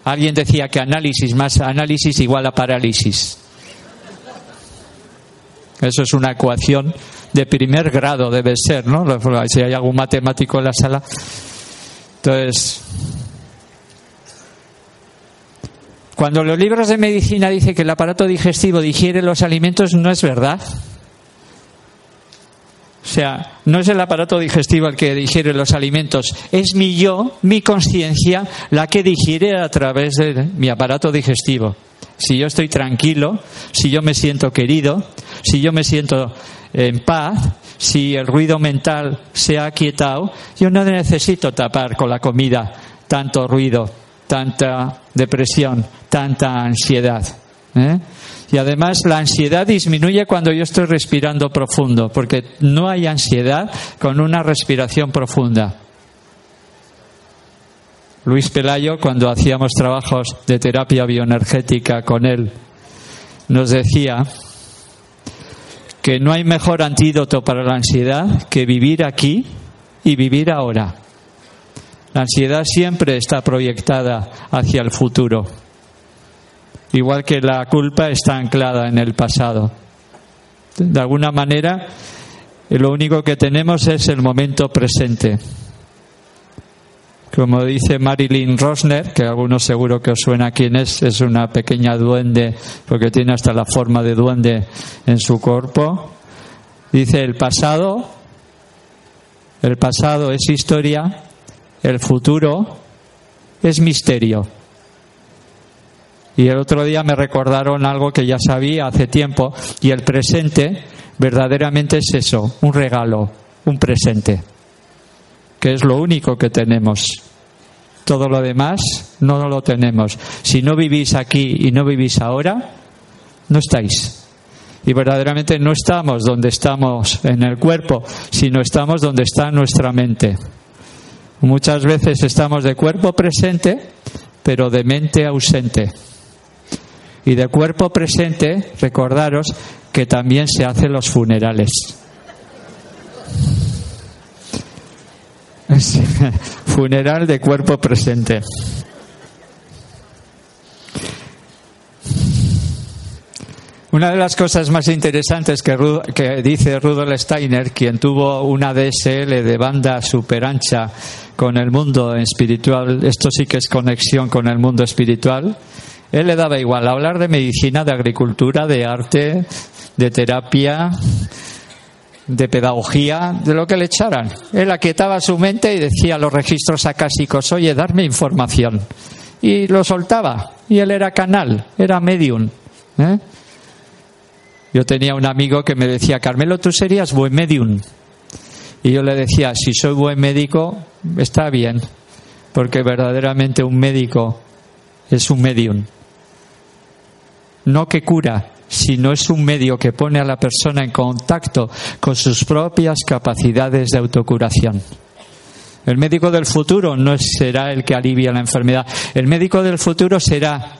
Alguien decía que análisis más análisis igual a parálisis. Eso es una ecuación de primer grado, debe ser, ¿no? Si hay algún matemático en la sala. Entonces, cuando los libros de medicina dicen que el aparato digestivo digiere los alimentos, no es verdad. O sea, no es el aparato digestivo el que digiere los alimentos, es mi yo, mi conciencia, la que digiere a través de mi aparato digestivo. Si yo estoy tranquilo, si yo me siento querido, si yo me siento en paz, si el ruido mental se ha quietado, yo no necesito tapar con la comida tanto ruido, tanta depresión, tanta ansiedad. ¿eh? Y además la ansiedad disminuye cuando yo estoy respirando profundo, porque no hay ansiedad con una respiración profunda. Luis Pelayo, cuando hacíamos trabajos de terapia bioenergética con él, nos decía que no hay mejor antídoto para la ansiedad que vivir aquí y vivir ahora. La ansiedad siempre está proyectada hacia el futuro igual que la culpa está anclada en el pasado. De alguna manera, lo único que tenemos es el momento presente. Como dice Marilyn Rosner, que algunos seguro que os suena quién es, es una pequeña duende, porque tiene hasta la forma de duende en su cuerpo. Dice, el pasado, el pasado es historia, el futuro es misterio. Y el otro día me recordaron algo que ya sabía hace tiempo y el presente verdaderamente es eso, un regalo, un presente, que es lo único que tenemos. Todo lo demás no lo tenemos. Si no vivís aquí y no vivís ahora, no estáis. Y verdaderamente no estamos donde estamos en el cuerpo, sino estamos donde está nuestra mente. Muchas veces estamos de cuerpo presente, pero de mente ausente. Y de cuerpo presente, recordaros que también se hacen los funerales. Funeral de cuerpo presente. Una de las cosas más interesantes que, que, dice Rudolf Steiner, quien tuvo una DSL de banda super ancha con el mundo espiritual, esto sí que es conexión con el mundo espiritual, él le daba igual hablar de medicina, de agricultura, de arte, de terapia, de pedagogía, de lo que le echaran. Él aquietaba su mente y decía a los registros acásicos, oye, darme información. Y lo soltaba. Y él era canal, era medium. ¿eh? Yo tenía un amigo que me decía, Carmelo, tú serías buen medium. Y yo le decía, si soy buen médico, está bien, porque verdaderamente un médico es un medium no que cura, sino es un medio que pone a la persona en contacto con sus propias capacidades de autocuración. El médico del futuro no será el que alivia la enfermedad. El médico del futuro será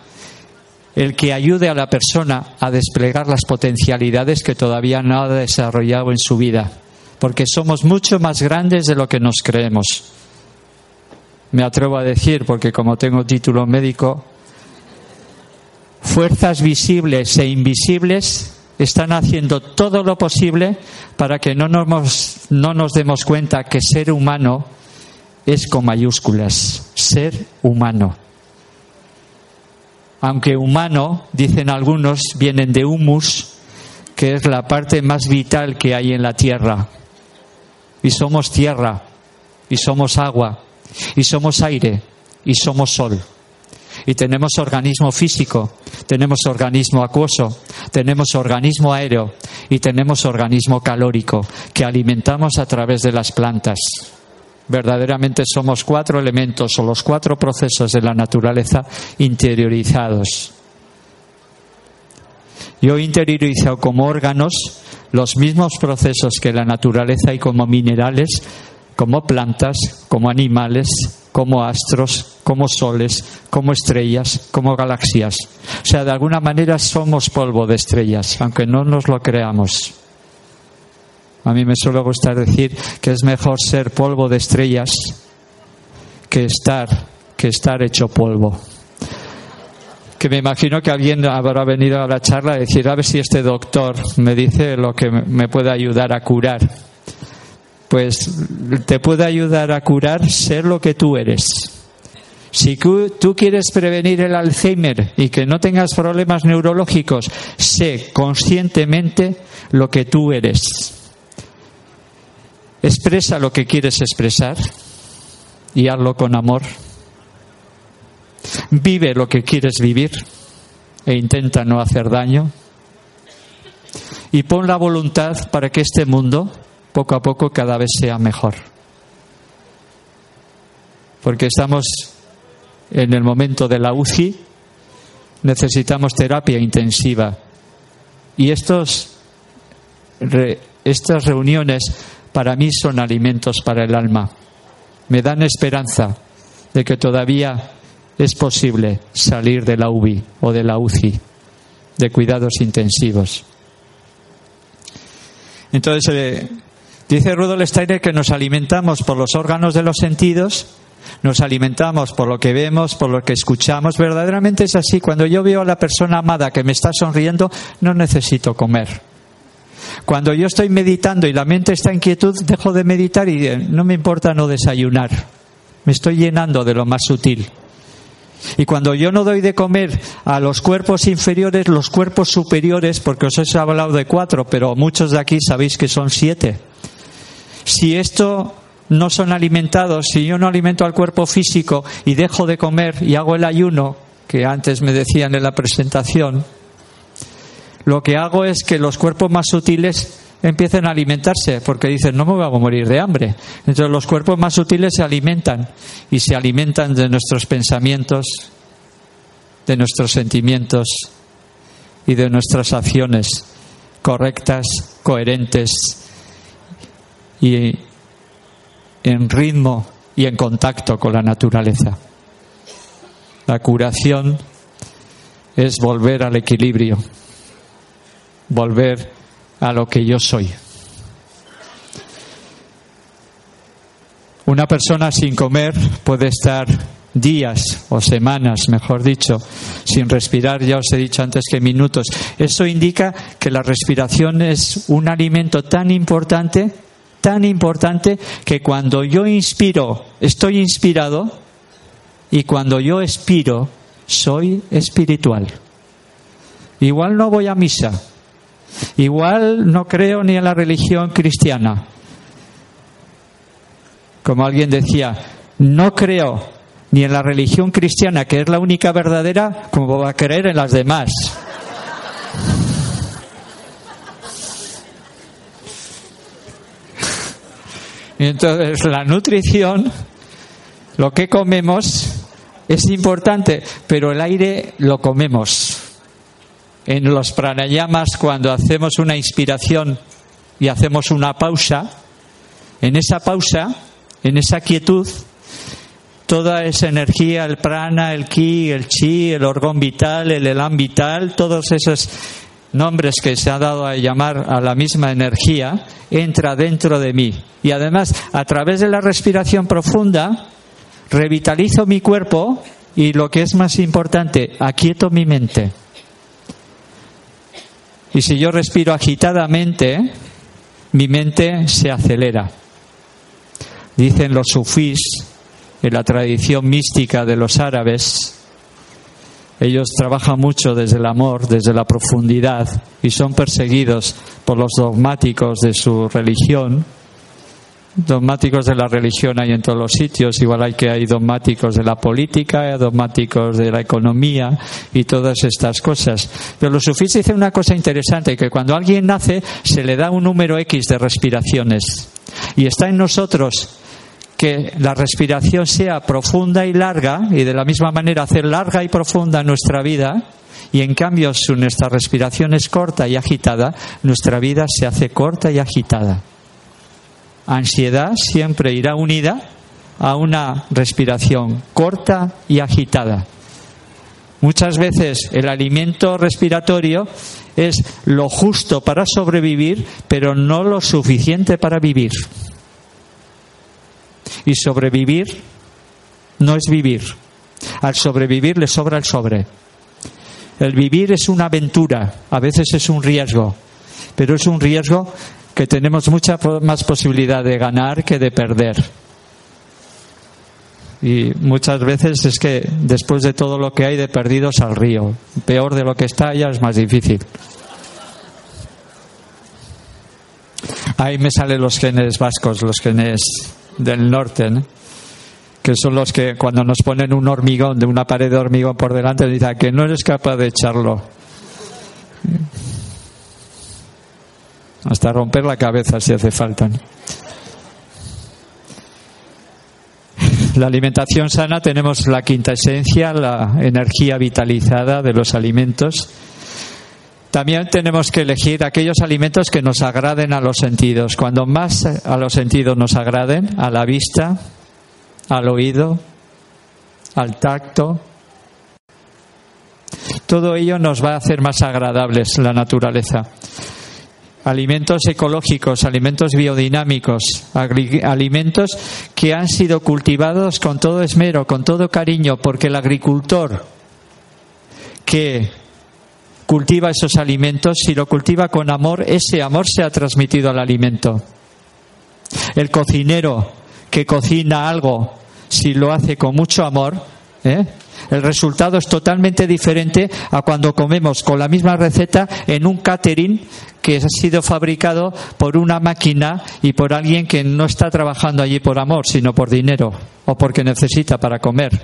el que ayude a la persona a desplegar las potencialidades que todavía no ha desarrollado en su vida, porque somos mucho más grandes de lo que nos creemos. Me atrevo a decir, porque como tengo título médico, fuerzas visibles e invisibles están haciendo todo lo posible para que no nos, no nos demos cuenta que ser humano es con mayúsculas, ser humano. Aunque humano, dicen algunos, vienen de humus, que es la parte más vital que hay en la tierra. Y somos tierra, y somos agua, y somos aire, y somos sol. Y tenemos organismo físico, tenemos organismo acuoso, tenemos organismo aéreo y tenemos organismo calórico que alimentamos a través de las plantas. Verdaderamente somos cuatro elementos o los cuatro procesos de la naturaleza interiorizados. Yo he interiorizado como órganos los mismos procesos que la naturaleza y como minerales, como plantas, como animales, como astros, como soles, como estrellas, como galaxias. O sea, de alguna manera somos polvo de estrellas, aunque no nos lo creamos. A mí me suele gustar decir que es mejor ser polvo de estrellas que estar, que estar hecho polvo. Que me imagino que alguien habrá venido a la charla a decir, a ver si este doctor me dice lo que me puede ayudar a curar pues te puede ayudar a curar ser lo que tú eres. Si tú quieres prevenir el Alzheimer y que no tengas problemas neurológicos, sé conscientemente lo que tú eres. Expresa lo que quieres expresar y hazlo con amor. Vive lo que quieres vivir e intenta no hacer daño. Y pon la voluntad para que este mundo poco a poco cada vez sea mejor. Porque estamos en el momento de la UCI, necesitamos terapia intensiva. Y estos, estas reuniones para mí son alimentos para el alma. Me dan esperanza de que todavía es posible salir de la UBI o de la UCI, de cuidados intensivos. Entonces, eh, Dice Rudolf Steiner que nos alimentamos por los órganos de los sentidos, nos alimentamos por lo que vemos, por lo que escuchamos. Verdaderamente es así. Cuando yo veo a la persona amada que me está sonriendo, no necesito comer. Cuando yo estoy meditando y la mente está en quietud, dejo de meditar y eh, no me importa no desayunar. Me estoy llenando de lo más sutil. Y cuando yo no doy de comer a los cuerpos inferiores, los cuerpos superiores, porque os he hablado de cuatro, pero muchos de aquí sabéis que son siete si esto no son alimentados, si yo no alimento al cuerpo físico y dejo de comer y hago el ayuno, que antes me decían en la presentación, lo que hago es que los cuerpos más sutiles empiecen a alimentarse, porque dicen, no me voy a morir de hambre. Entonces los cuerpos más sutiles se alimentan y se alimentan de nuestros pensamientos, de nuestros sentimientos y de nuestras acciones correctas, coherentes y en ritmo y en contacto con la naturaleza. La curación es volver al equilibrio, volver a lo que yo soy. Una persona sin comer puede estar días o semanas, mejor dicho, sin respirar, ya os he dicho antes que minutos. Eso indica que la respiración es un alimento tan importante tan importante que cuando yo inspiro, estoy inspirado y cuando yo expiro, soy espiritual. Igual no voy a misa, igual no creo ni en la religión cristiana. Como alguien decía, no creo ni en la religión cristiana, que es la única verdadera, como va a creer en las demás. Entonces, la nutrición, lo que comemos, es importante, pero el aire lo comemos. En los pranayamas, cuando hacemos una inspiración y hacemos una pausa, en esa pausa, en esa quietud, toda esa energía, el prana, el ki, el chi, el orgón vital, el elan vital, todos esos nombres que se ha dado a llamar a la misma energía, entra dentro de mí. Y además, a través de la respiración profunda, revitalizo mi cuerpo y lo que es más importante, aquieto mi mente. Y si yo respiro agitadamente, mi mente se acelera. Dicen los sufís, en la tradición mística de los árabes, ellos trabajan mucho desde el amor, desde la profundidad, y son perseguidos por los dogmáticos de su religión. Dogmáticos de la religión hay en todos los sitios, igual hay que hay dogmáticos de la política, hay dogmáticos de la economía y todas estas cosas. Pero los sufís dicen una cosa interesante, que cuando alguien nace se le da un número X de respiraciones. Y está en nosotros que la respiración sea profunda y larga y de la misma manera hacer larga y profunda nuestra vida y en cambio si nuestra respiración es corta y agitada, nuestra vida se hace corta y agitada. Ansiedad siempre irá unida a una respiración corta y agitada. Muchas veces el alimento respiratorio es lo justo para sobrevivir, pero no lo suficiente para vivir. Y sobrevivir no es vivir. Al sobrevivir le sobra el sobre. El vivir es una aventura, a veces es un riesgo, pero es un riesgo que tenemos mucha más posibilidad de ganar que de perder. Y muchas veces es que después de todo lo que hay de perdidos al río, peor de lo que está ya es más difícil. Ahí me salen los genes vascos, los genes del norte, que son los que cuando nos ponen un hormigón de una pared de hormigón por delante, dicen que no eres capaz de echarlo. Hasta romper la cabeza si hace falta. La alimentación sana tenemos la quinta esencia, la energía vitalizada de los alimentos también tenemos que elegir aquellos alimentos que nos agraden a los sentidos. Cuando más a los sentidos nos agraden, a la vista, al oído, al tacto, todo ello nos va a hacer más agradables la naturaleza. Alimentos ecológicos, alimentos biodinámicos, alimentos que han sido cultivados con todo esmero, con todo cariño, porque el agricultor que cultiva esos alimentos, si lo cultiva con amor, ese amor se ha transmitido al alimento. El cocinero que cocina algo, si lo hace con mucho amor, ¿eh? el resultado es totalmente diferente a cuando comemos con la misma receta en un catering que ha sido fabricado por una máquina y por alguien que no está trabajando allí por amor, sino por dinero o porque necesita para comer.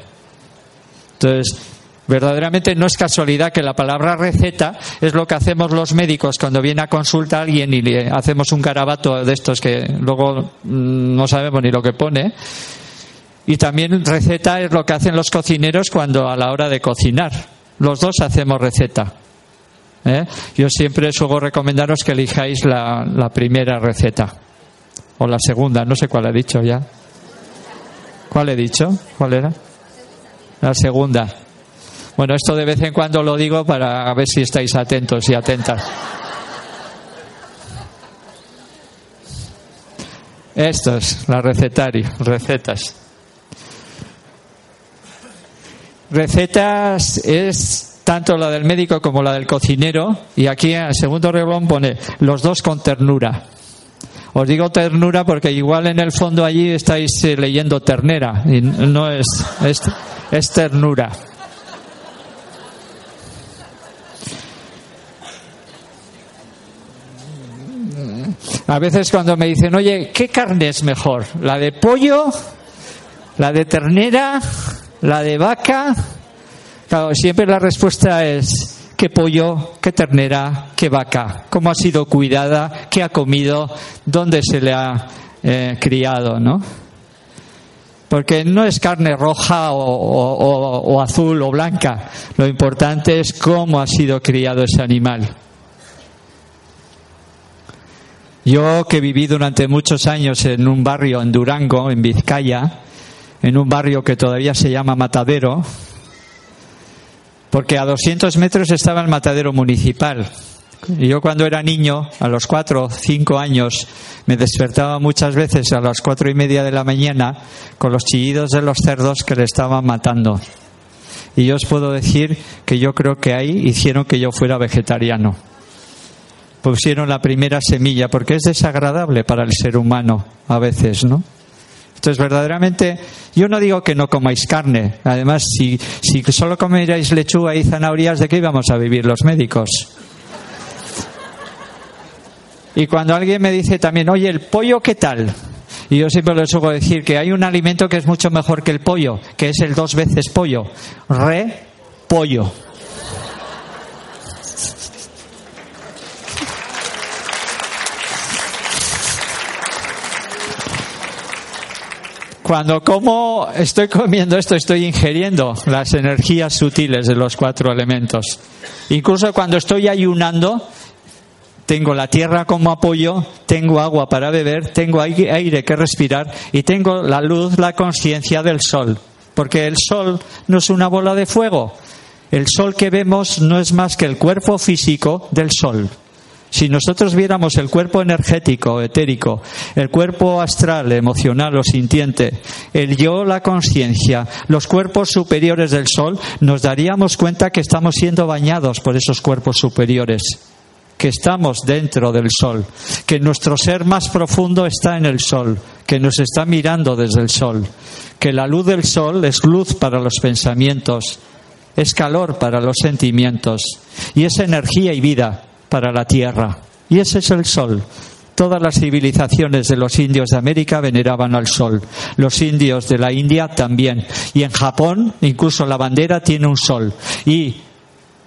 Entonces, Verdaderamente no es casualidad que la palabra receta es lo que hacemos los médicos cuando viene a consulta alguien y le hacemos un carabato de estos que luego mm, no sabemos ni lo que pone. Y también receta es lo que hacen los cocineros cuando a la hora de cocinar. Los dos hacemos receta. ¿eh? Yo siempre suelo recomendaros que elijáis la, la primera receta. O la segunda, no sé cuál he dicho ya. ¿Cuál he dicho? ¿Cuál era? La segunda. Bueno, esto de vez en cuando lo digo para ver si estáis atentos y atentas. Esto es la recetario, recetas. Recetas es tanto la del médico como la del cocinero y aquí en el segundo reglón pone los dos con ternura. Os digo ternura porque igual en el fondo allí estáis eh, leyendo ternera y no es, es, es ternura. A veces cuando me dicen, oye, ¿qué carne es mejor? ¿La de pollo? ¿La de ternera? ¿La de vaca? Claro, siempre la respuesta es, ¿qué pollo? ¿Qué ternera? ¿Qué vaca? ¿Cómo ha sido cuidada? ¿Qué ha comido? ¿Dónde se le ha eh, criado? ¿No? Porque no es carne roja o azul o blanca. Lo importante es cómo ha sido criado ese animal. Yo que viví durante muchos años en un barrio en Durango, en Vizcaya, en un barrio que todavía se llama Matadero, porque a 200 metros estaba el matadero municipal. Y yo cuando era niño, a los cuatro o cinco años, me despertaba muchas veces a las cuatro y media de la mañana con los chillidos de los cerdos que le estaban matando. Y yo os puedo decir que yo creo que ahí hicieron que yo fuera vegetariano. Pusieron la primera semilla, porque es desagradable para el ser humano a veces, ¿no? Entonces, verdaderamente, yo no digo que no comáis carne. Además, si, si solo comierais lechuga y zanahorias, ¿de qué íbamos a vivir los médicos? Y cuando alguien me dice también, oye, ¿el pollo qué tal? Y yo siempre les suelo decir que hay un alimento que es mucho mejor que el pollo, que es el dos veces pollo. Re pollo. Cuando como estoy comiendo esto, estoy ingiriendo las energías sutiles de los cuatro elementos. Incluso cuando estoy ayunando, tengo la tierra como apoyo, tengo agua para beber, tengo aire que respirar y tengo la luz, la conciencia del sol. Porque el sol no es una bola de fuego. El sol que vemos no es más que el cuerpo físico del sol. Si nosotros viéramos el cuerpo energético, etérico, el cuerpo astral, emocional o sintiente, el yo, la conciencia, los cuerpos superiores del sol, nos daríamos cuenta que estamos siendo bañados por esos cuerpos superiores que estamos dentro del sol, que nuestro ser más profundo está en el sol, que nos está mirando desde el sol, que la luz del sol es luz para los pensamientos, es calor para los sentimientos y es energía y vida para la tierra. Y ese es el sol. Todas las civilizaciones de los indios de América veneraban al sol. Los indios de la India también. Y en Japón, incluso la bandera tiene un sol. Y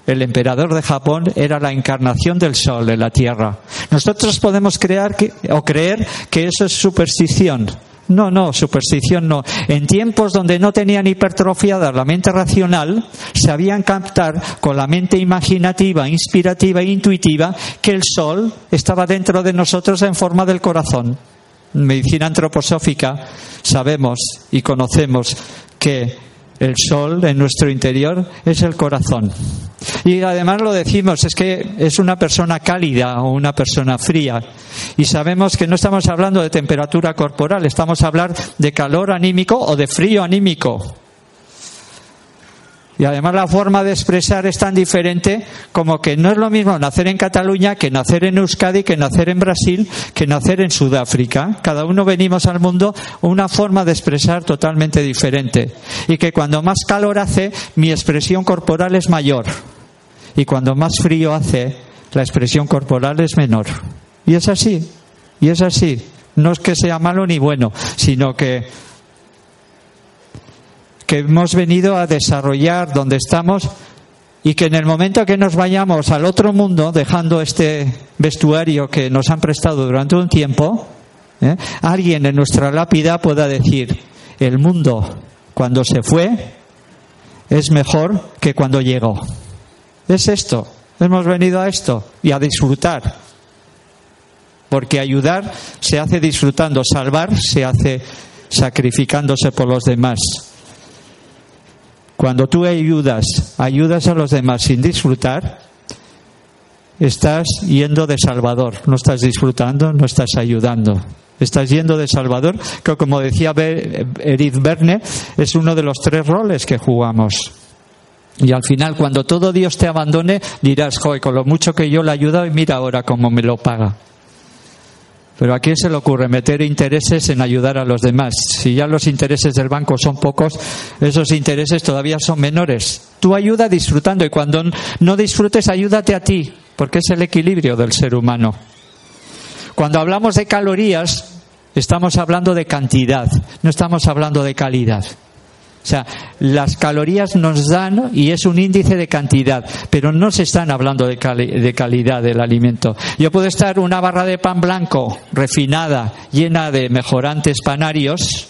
el emperador de Japón era la encarnación del sol en la tierra. Nosotros podemos crear o creer que eso es superstición. No, no, superstición no. En tiempos donde no tenían hipertrofiada la mente racional, sabían captar con la mente imaginativa, inspirativa e intuitiva que el sol estaba dentro de nosotros en forma del corazón. En medicina antroposófica sabemos y conocemos que el sol en nuestro interior es el corazón. Y además lo decimos, es que es una persona cálida o una persona fría. Y sabemos que no estamos hablando de temperatura corporal, estamos hablando de calor anímico o de frío anímico. Y además la forma de expresar es tan diferente como que no es lo mismo nacer en Cataluña que nacer en Euskadi, que nacer en Brasil, que nacer en Sudáfrica. Cada uno venimos al mundo una forma de expresar totalmente diferente. Y que cuando más calor hace, mi expresión corporal es mayor. Y cuando más frío hace, la expresión corporal es menor. Y es así. Y es así. No es que sea malo ni bueno, sino que que hemos venido a desarrollar donde estamos y que en el momento que nos vayamos al otro mundo, dejando este vestuario que nos han prestado durante un tiempo, ¿eh? alguien en nuestra lápida pueda decir, el mundo cuando se fue es mejor que cuando llegó. Es esto, hemos venido a esto y a disfrutar. Porque ayudar se hace disfrutando, salvar se hace sacrificándose por los demás. Cuando tú ayudas, ayudas a los demás sin disfrutar, estás yendo de Salvador, no estás disfrutando, no estás ayudando. Estás yendo de Salvador, que como decía Edith Verne, es uno de los tres roles que jugamos. Y al final, cuando todo Dios te abandone, dirás, joder, con lo mucho que yo le ayudo y mira ahora cómo me lo paga. Pero a quién se le ocurre meter intereses en ayudar a los demás. Si ya los intereses del banco son pocos, esos intereses todavía son menores. Tú ayuda disfrutando y cuando no disfrutes, ayúdate a ti, porque es el equilibrio del ser humano. Cuando hablamos de calorías, estamos hablando de cantidad, no estamos hablando de calidad. O sea, las calorías nos dan y es un índice de cantidad, pero no se están hablando de, calidad del alimento. Yo puedo estar una barra de pan blanco refinada, llena de mejorantes panarios,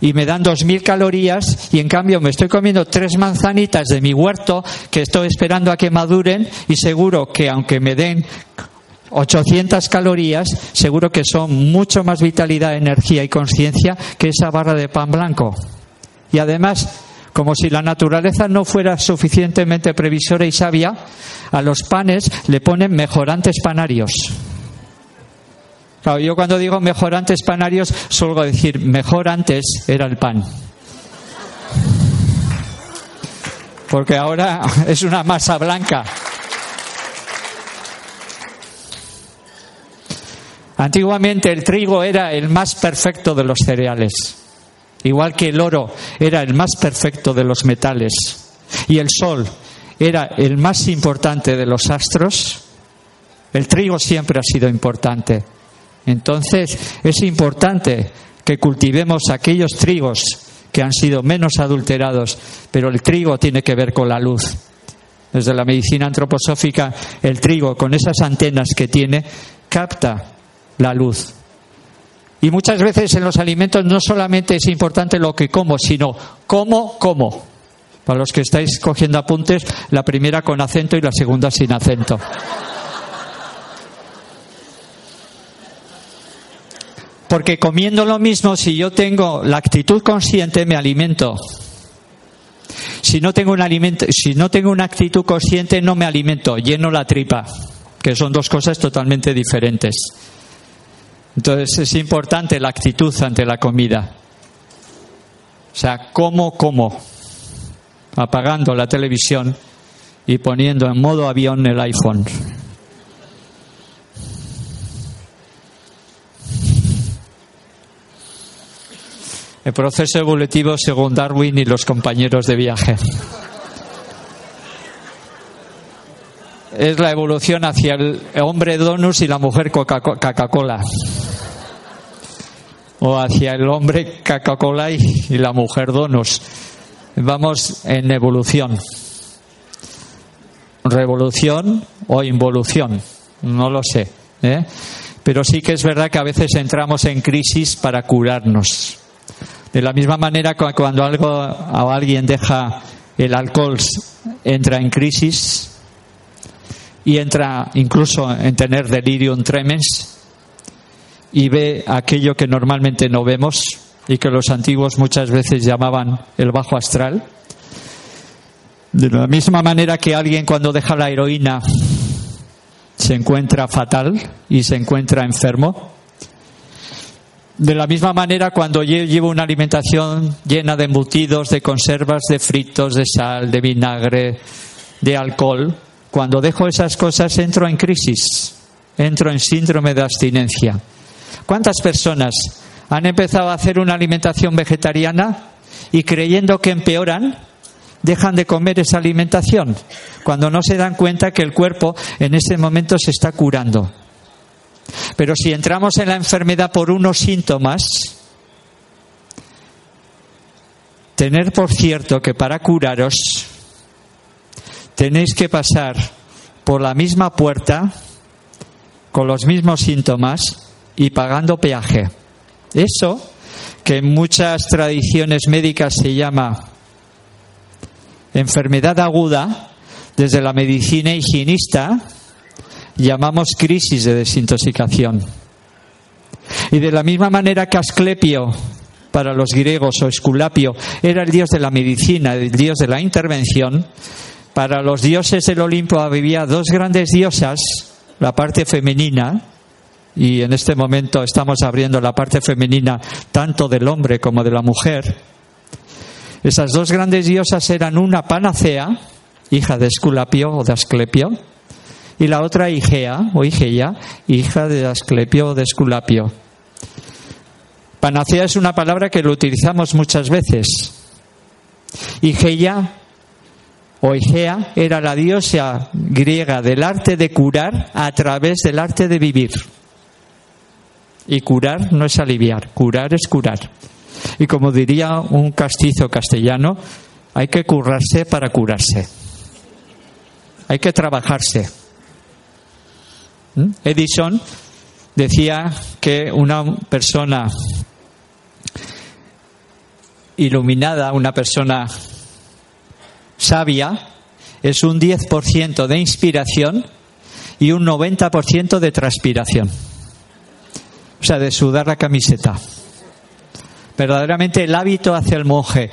y me dan dos mil calorías y en cambio me estoy comiendo tres manzanitas de mi huerto que estoy esperando a que maduren y seguro que aunque me den 800 calorías, seguro que son mucho más vitalidad, energía y conciencia que esa barra de pan blanco. Y además, como si la naturaleza no fuera suficientemente previsora y sabia, a los panes le ponen mejorantes panarios. Claro, yo cuando digo mejorantes panarios, suelo decir mejor antes era el pan. Porque ahora es una masa blanca. Antiguamente el trigo era el más perfecto de los cereales, igual que el oro era el más perfecto de los metales y el sol era el más importante de los astros, el trigo siempre ha sido importante. Entonces es importante que cultivemos aquellos trigos que han sido menos adulterados, pero el trigo tiene que ver con la luz. Desde la medicina antroposófica, el trigo, con esas antenas que tiene, capta la luz. Y muchas veces en los alimentos no solamente es importante lo que como, sino cómo como. Para los que estáis cogiendo apuntes, la primera con acento y la segunda sin acento. Porque comiendo lo mismo, si yo tengo la actitud consciente, me alimento. Si no tengo un alimento, si no tengo una actitud consciente, no me alimento, lleno la tripa, que son dos cosas totalmente diferentes. Entonces es importante la actitud ante la comida. O sea, cómo como, apagando la televisión y poniendo en modo avión el iPhone. El proceso evolutivo según Darwin y los compañeros de viaje. Es la evolución hacia el hombre donus y la mujer Coca-Cola o hacia el hombre Coca-Cola y, la mujer Donos. Vamos en evolución. Revolución o involución, no lo sé. ¿eh? Pero sí que es verdad que a veces entramos en crisis para curarnos. De la misma manera cuando algo o alguien deja el alcohol entra en crisis y entra incluso en tener delirium tremens, y ve aquello que normalmente no vemos y que los antiguos muchas veces llamaban el bajo astral. De la misma manera que alguien cuando deja la heroína se encuentra fatal y se encuentra enfermo. De la misma manera cuando llevo una alimentación llena de embutidos, de conservas, de fritos, de sal, de vinagre, de alcohol, cuando dejo esas cosas entro en crisis, entro en síndrome de abstinencia. ¿Cuántas personas han empezado a hacer una alimentación vegetariana y creyendo que empeoran, dejan de comer esa alimentación cuando no se dan cuenta que el cuerpo en ese momento se está curando? Pero si entramos en la enfermedad por unos síntomas, tener por cierto que para curaros tenéis que pasar por la misma puerta con los mismos síntomas y pagando peaje. Eso, que en muchas tradiciones médicas se llama enfermedad aguda, desde la medicina higienista llamamos crisis de desintoxicación. Y de la misma manera que Asclepio para los griegos o Esculapio era el dios de la medicina, el dios de la intervención, para los dioses del Olimpo había dos grandes diosas, la parte femenina, y en este momento estamos abriendo la parte femenina tanto del hombre como de la mujer. Esas dos grandes diosas eran una Panacea, hija de Esculapio o de Asclepio, y la otra Igea o Igeia, hija de Asclepio o de Esculapio. Panacea es una palabra que lo utilizamos muchas veces. Igeia o Igea era la diosa griega del arte de curar a través del arte de vivir. Y curar no es aliviar, curar es curar. Y como diría un castizo castellano, hay que currarse para curarse. Hay que trabajarse. ¿Mm? Edison decía que una persona iluminada, una persona sabia, es un 10% de inspiración y un 90% de transpiración. O sea, de sudar la camiseta. Verdaderamente el hábito hacia el monje.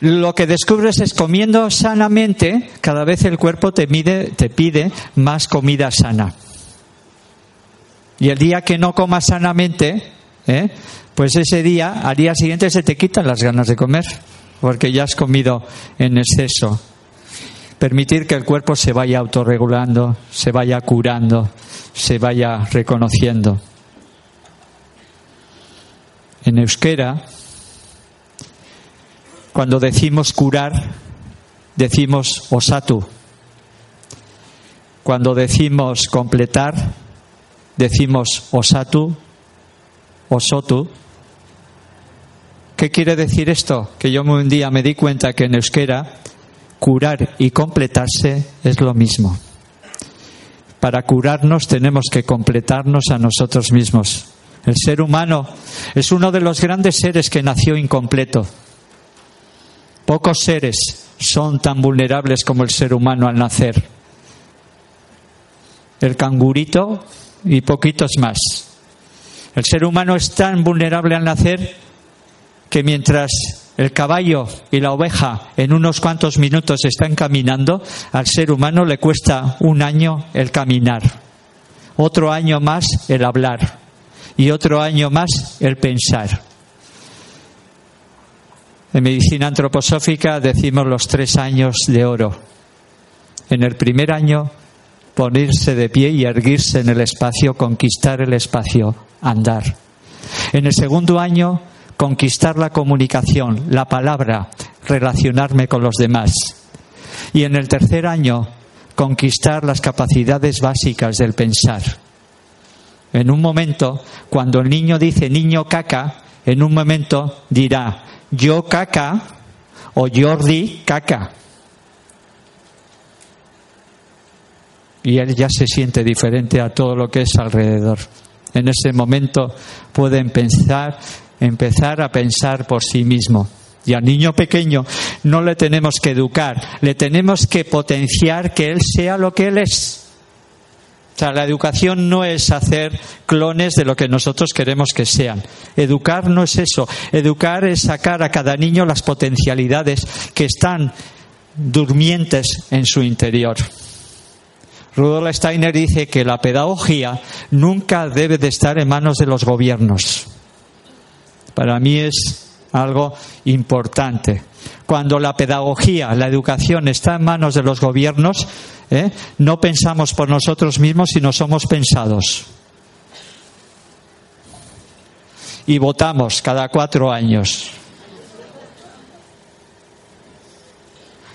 Lo que descubres es comiendo sanamente, cada vez el cuerpo te, te pide más comida sana. Y el día que no comas sanamente, ¿eh? pues ese día, al día siguiente se te quitan las ganas de comer, porque ya has comido en exceso. Permitir que el cuerpo se vaya autorregulando, se vaya curando, se vaya reconociendo. En euskera, cuando decimos curar, decimos osatu. Cuando decimos completar, decimos osatu, osotu. ¿Qué quiere decir esto? Que yo un día me di cuenta que en euskera curar y completarse es lo mismo. Para curarnos tenemos que completarnos a nosotros mismos. El ser humano es uno de los grandes seres que nació incompleto. Pocos seres son tan vulnerables como el ser humano al nacer. El cangurito y poquitos más. El ser humano es tan vulnerable al nacer que mientras el caballo y la oveja en unos cuantos minutos están caminando, al ser humano le cuesta un año el caminar, otro año más el hablar y otro año más el pensar. En medicina antroposófica decimos los tres años de oro. En el primer año, ponerse de pie y erguirse en el espacio, conquistar el espacio, andar. En el segundo año, conquistar la comunicación, la palabra, relacionarme con los demás. Y en el tercer año, conquistar las capacidades básicas del pensar. En un momento, cuando el niño dice niño caca, en un momento dirá yo caca o Jordi caca. Y él ya se siente diferente a todo lo que es alrededor. En ese momento puede empezar, empezar a pensar por sí mismo. Y al niño pequeño no le tenemos que educar, le tenemos que potenciar que él sea lo que él es. O sea, la educación no es hacer clones de lo que nosotros queremos que sean. Educar no es eso. Educar es sacar a cada niño las potencialidades que están durmientes en su interior. Rudolf Steiner dice que la pedagogía nunca debe de estar en manos de los gobiernos. Para mí es algo importante. Cuando la pedagogía, la educación está en manos de los gobiernos, ¿eh? no pensamos por nosotros mismos, sino somos pensados. Y votamos cada cuatro años.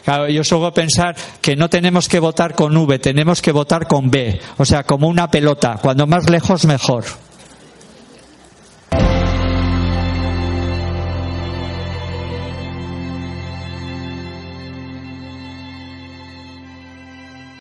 Claro, yo suelo pensar que no tenemos que votar con V, tenemos que votar con B, o sea, como una pelota, cuando más lejos mejor.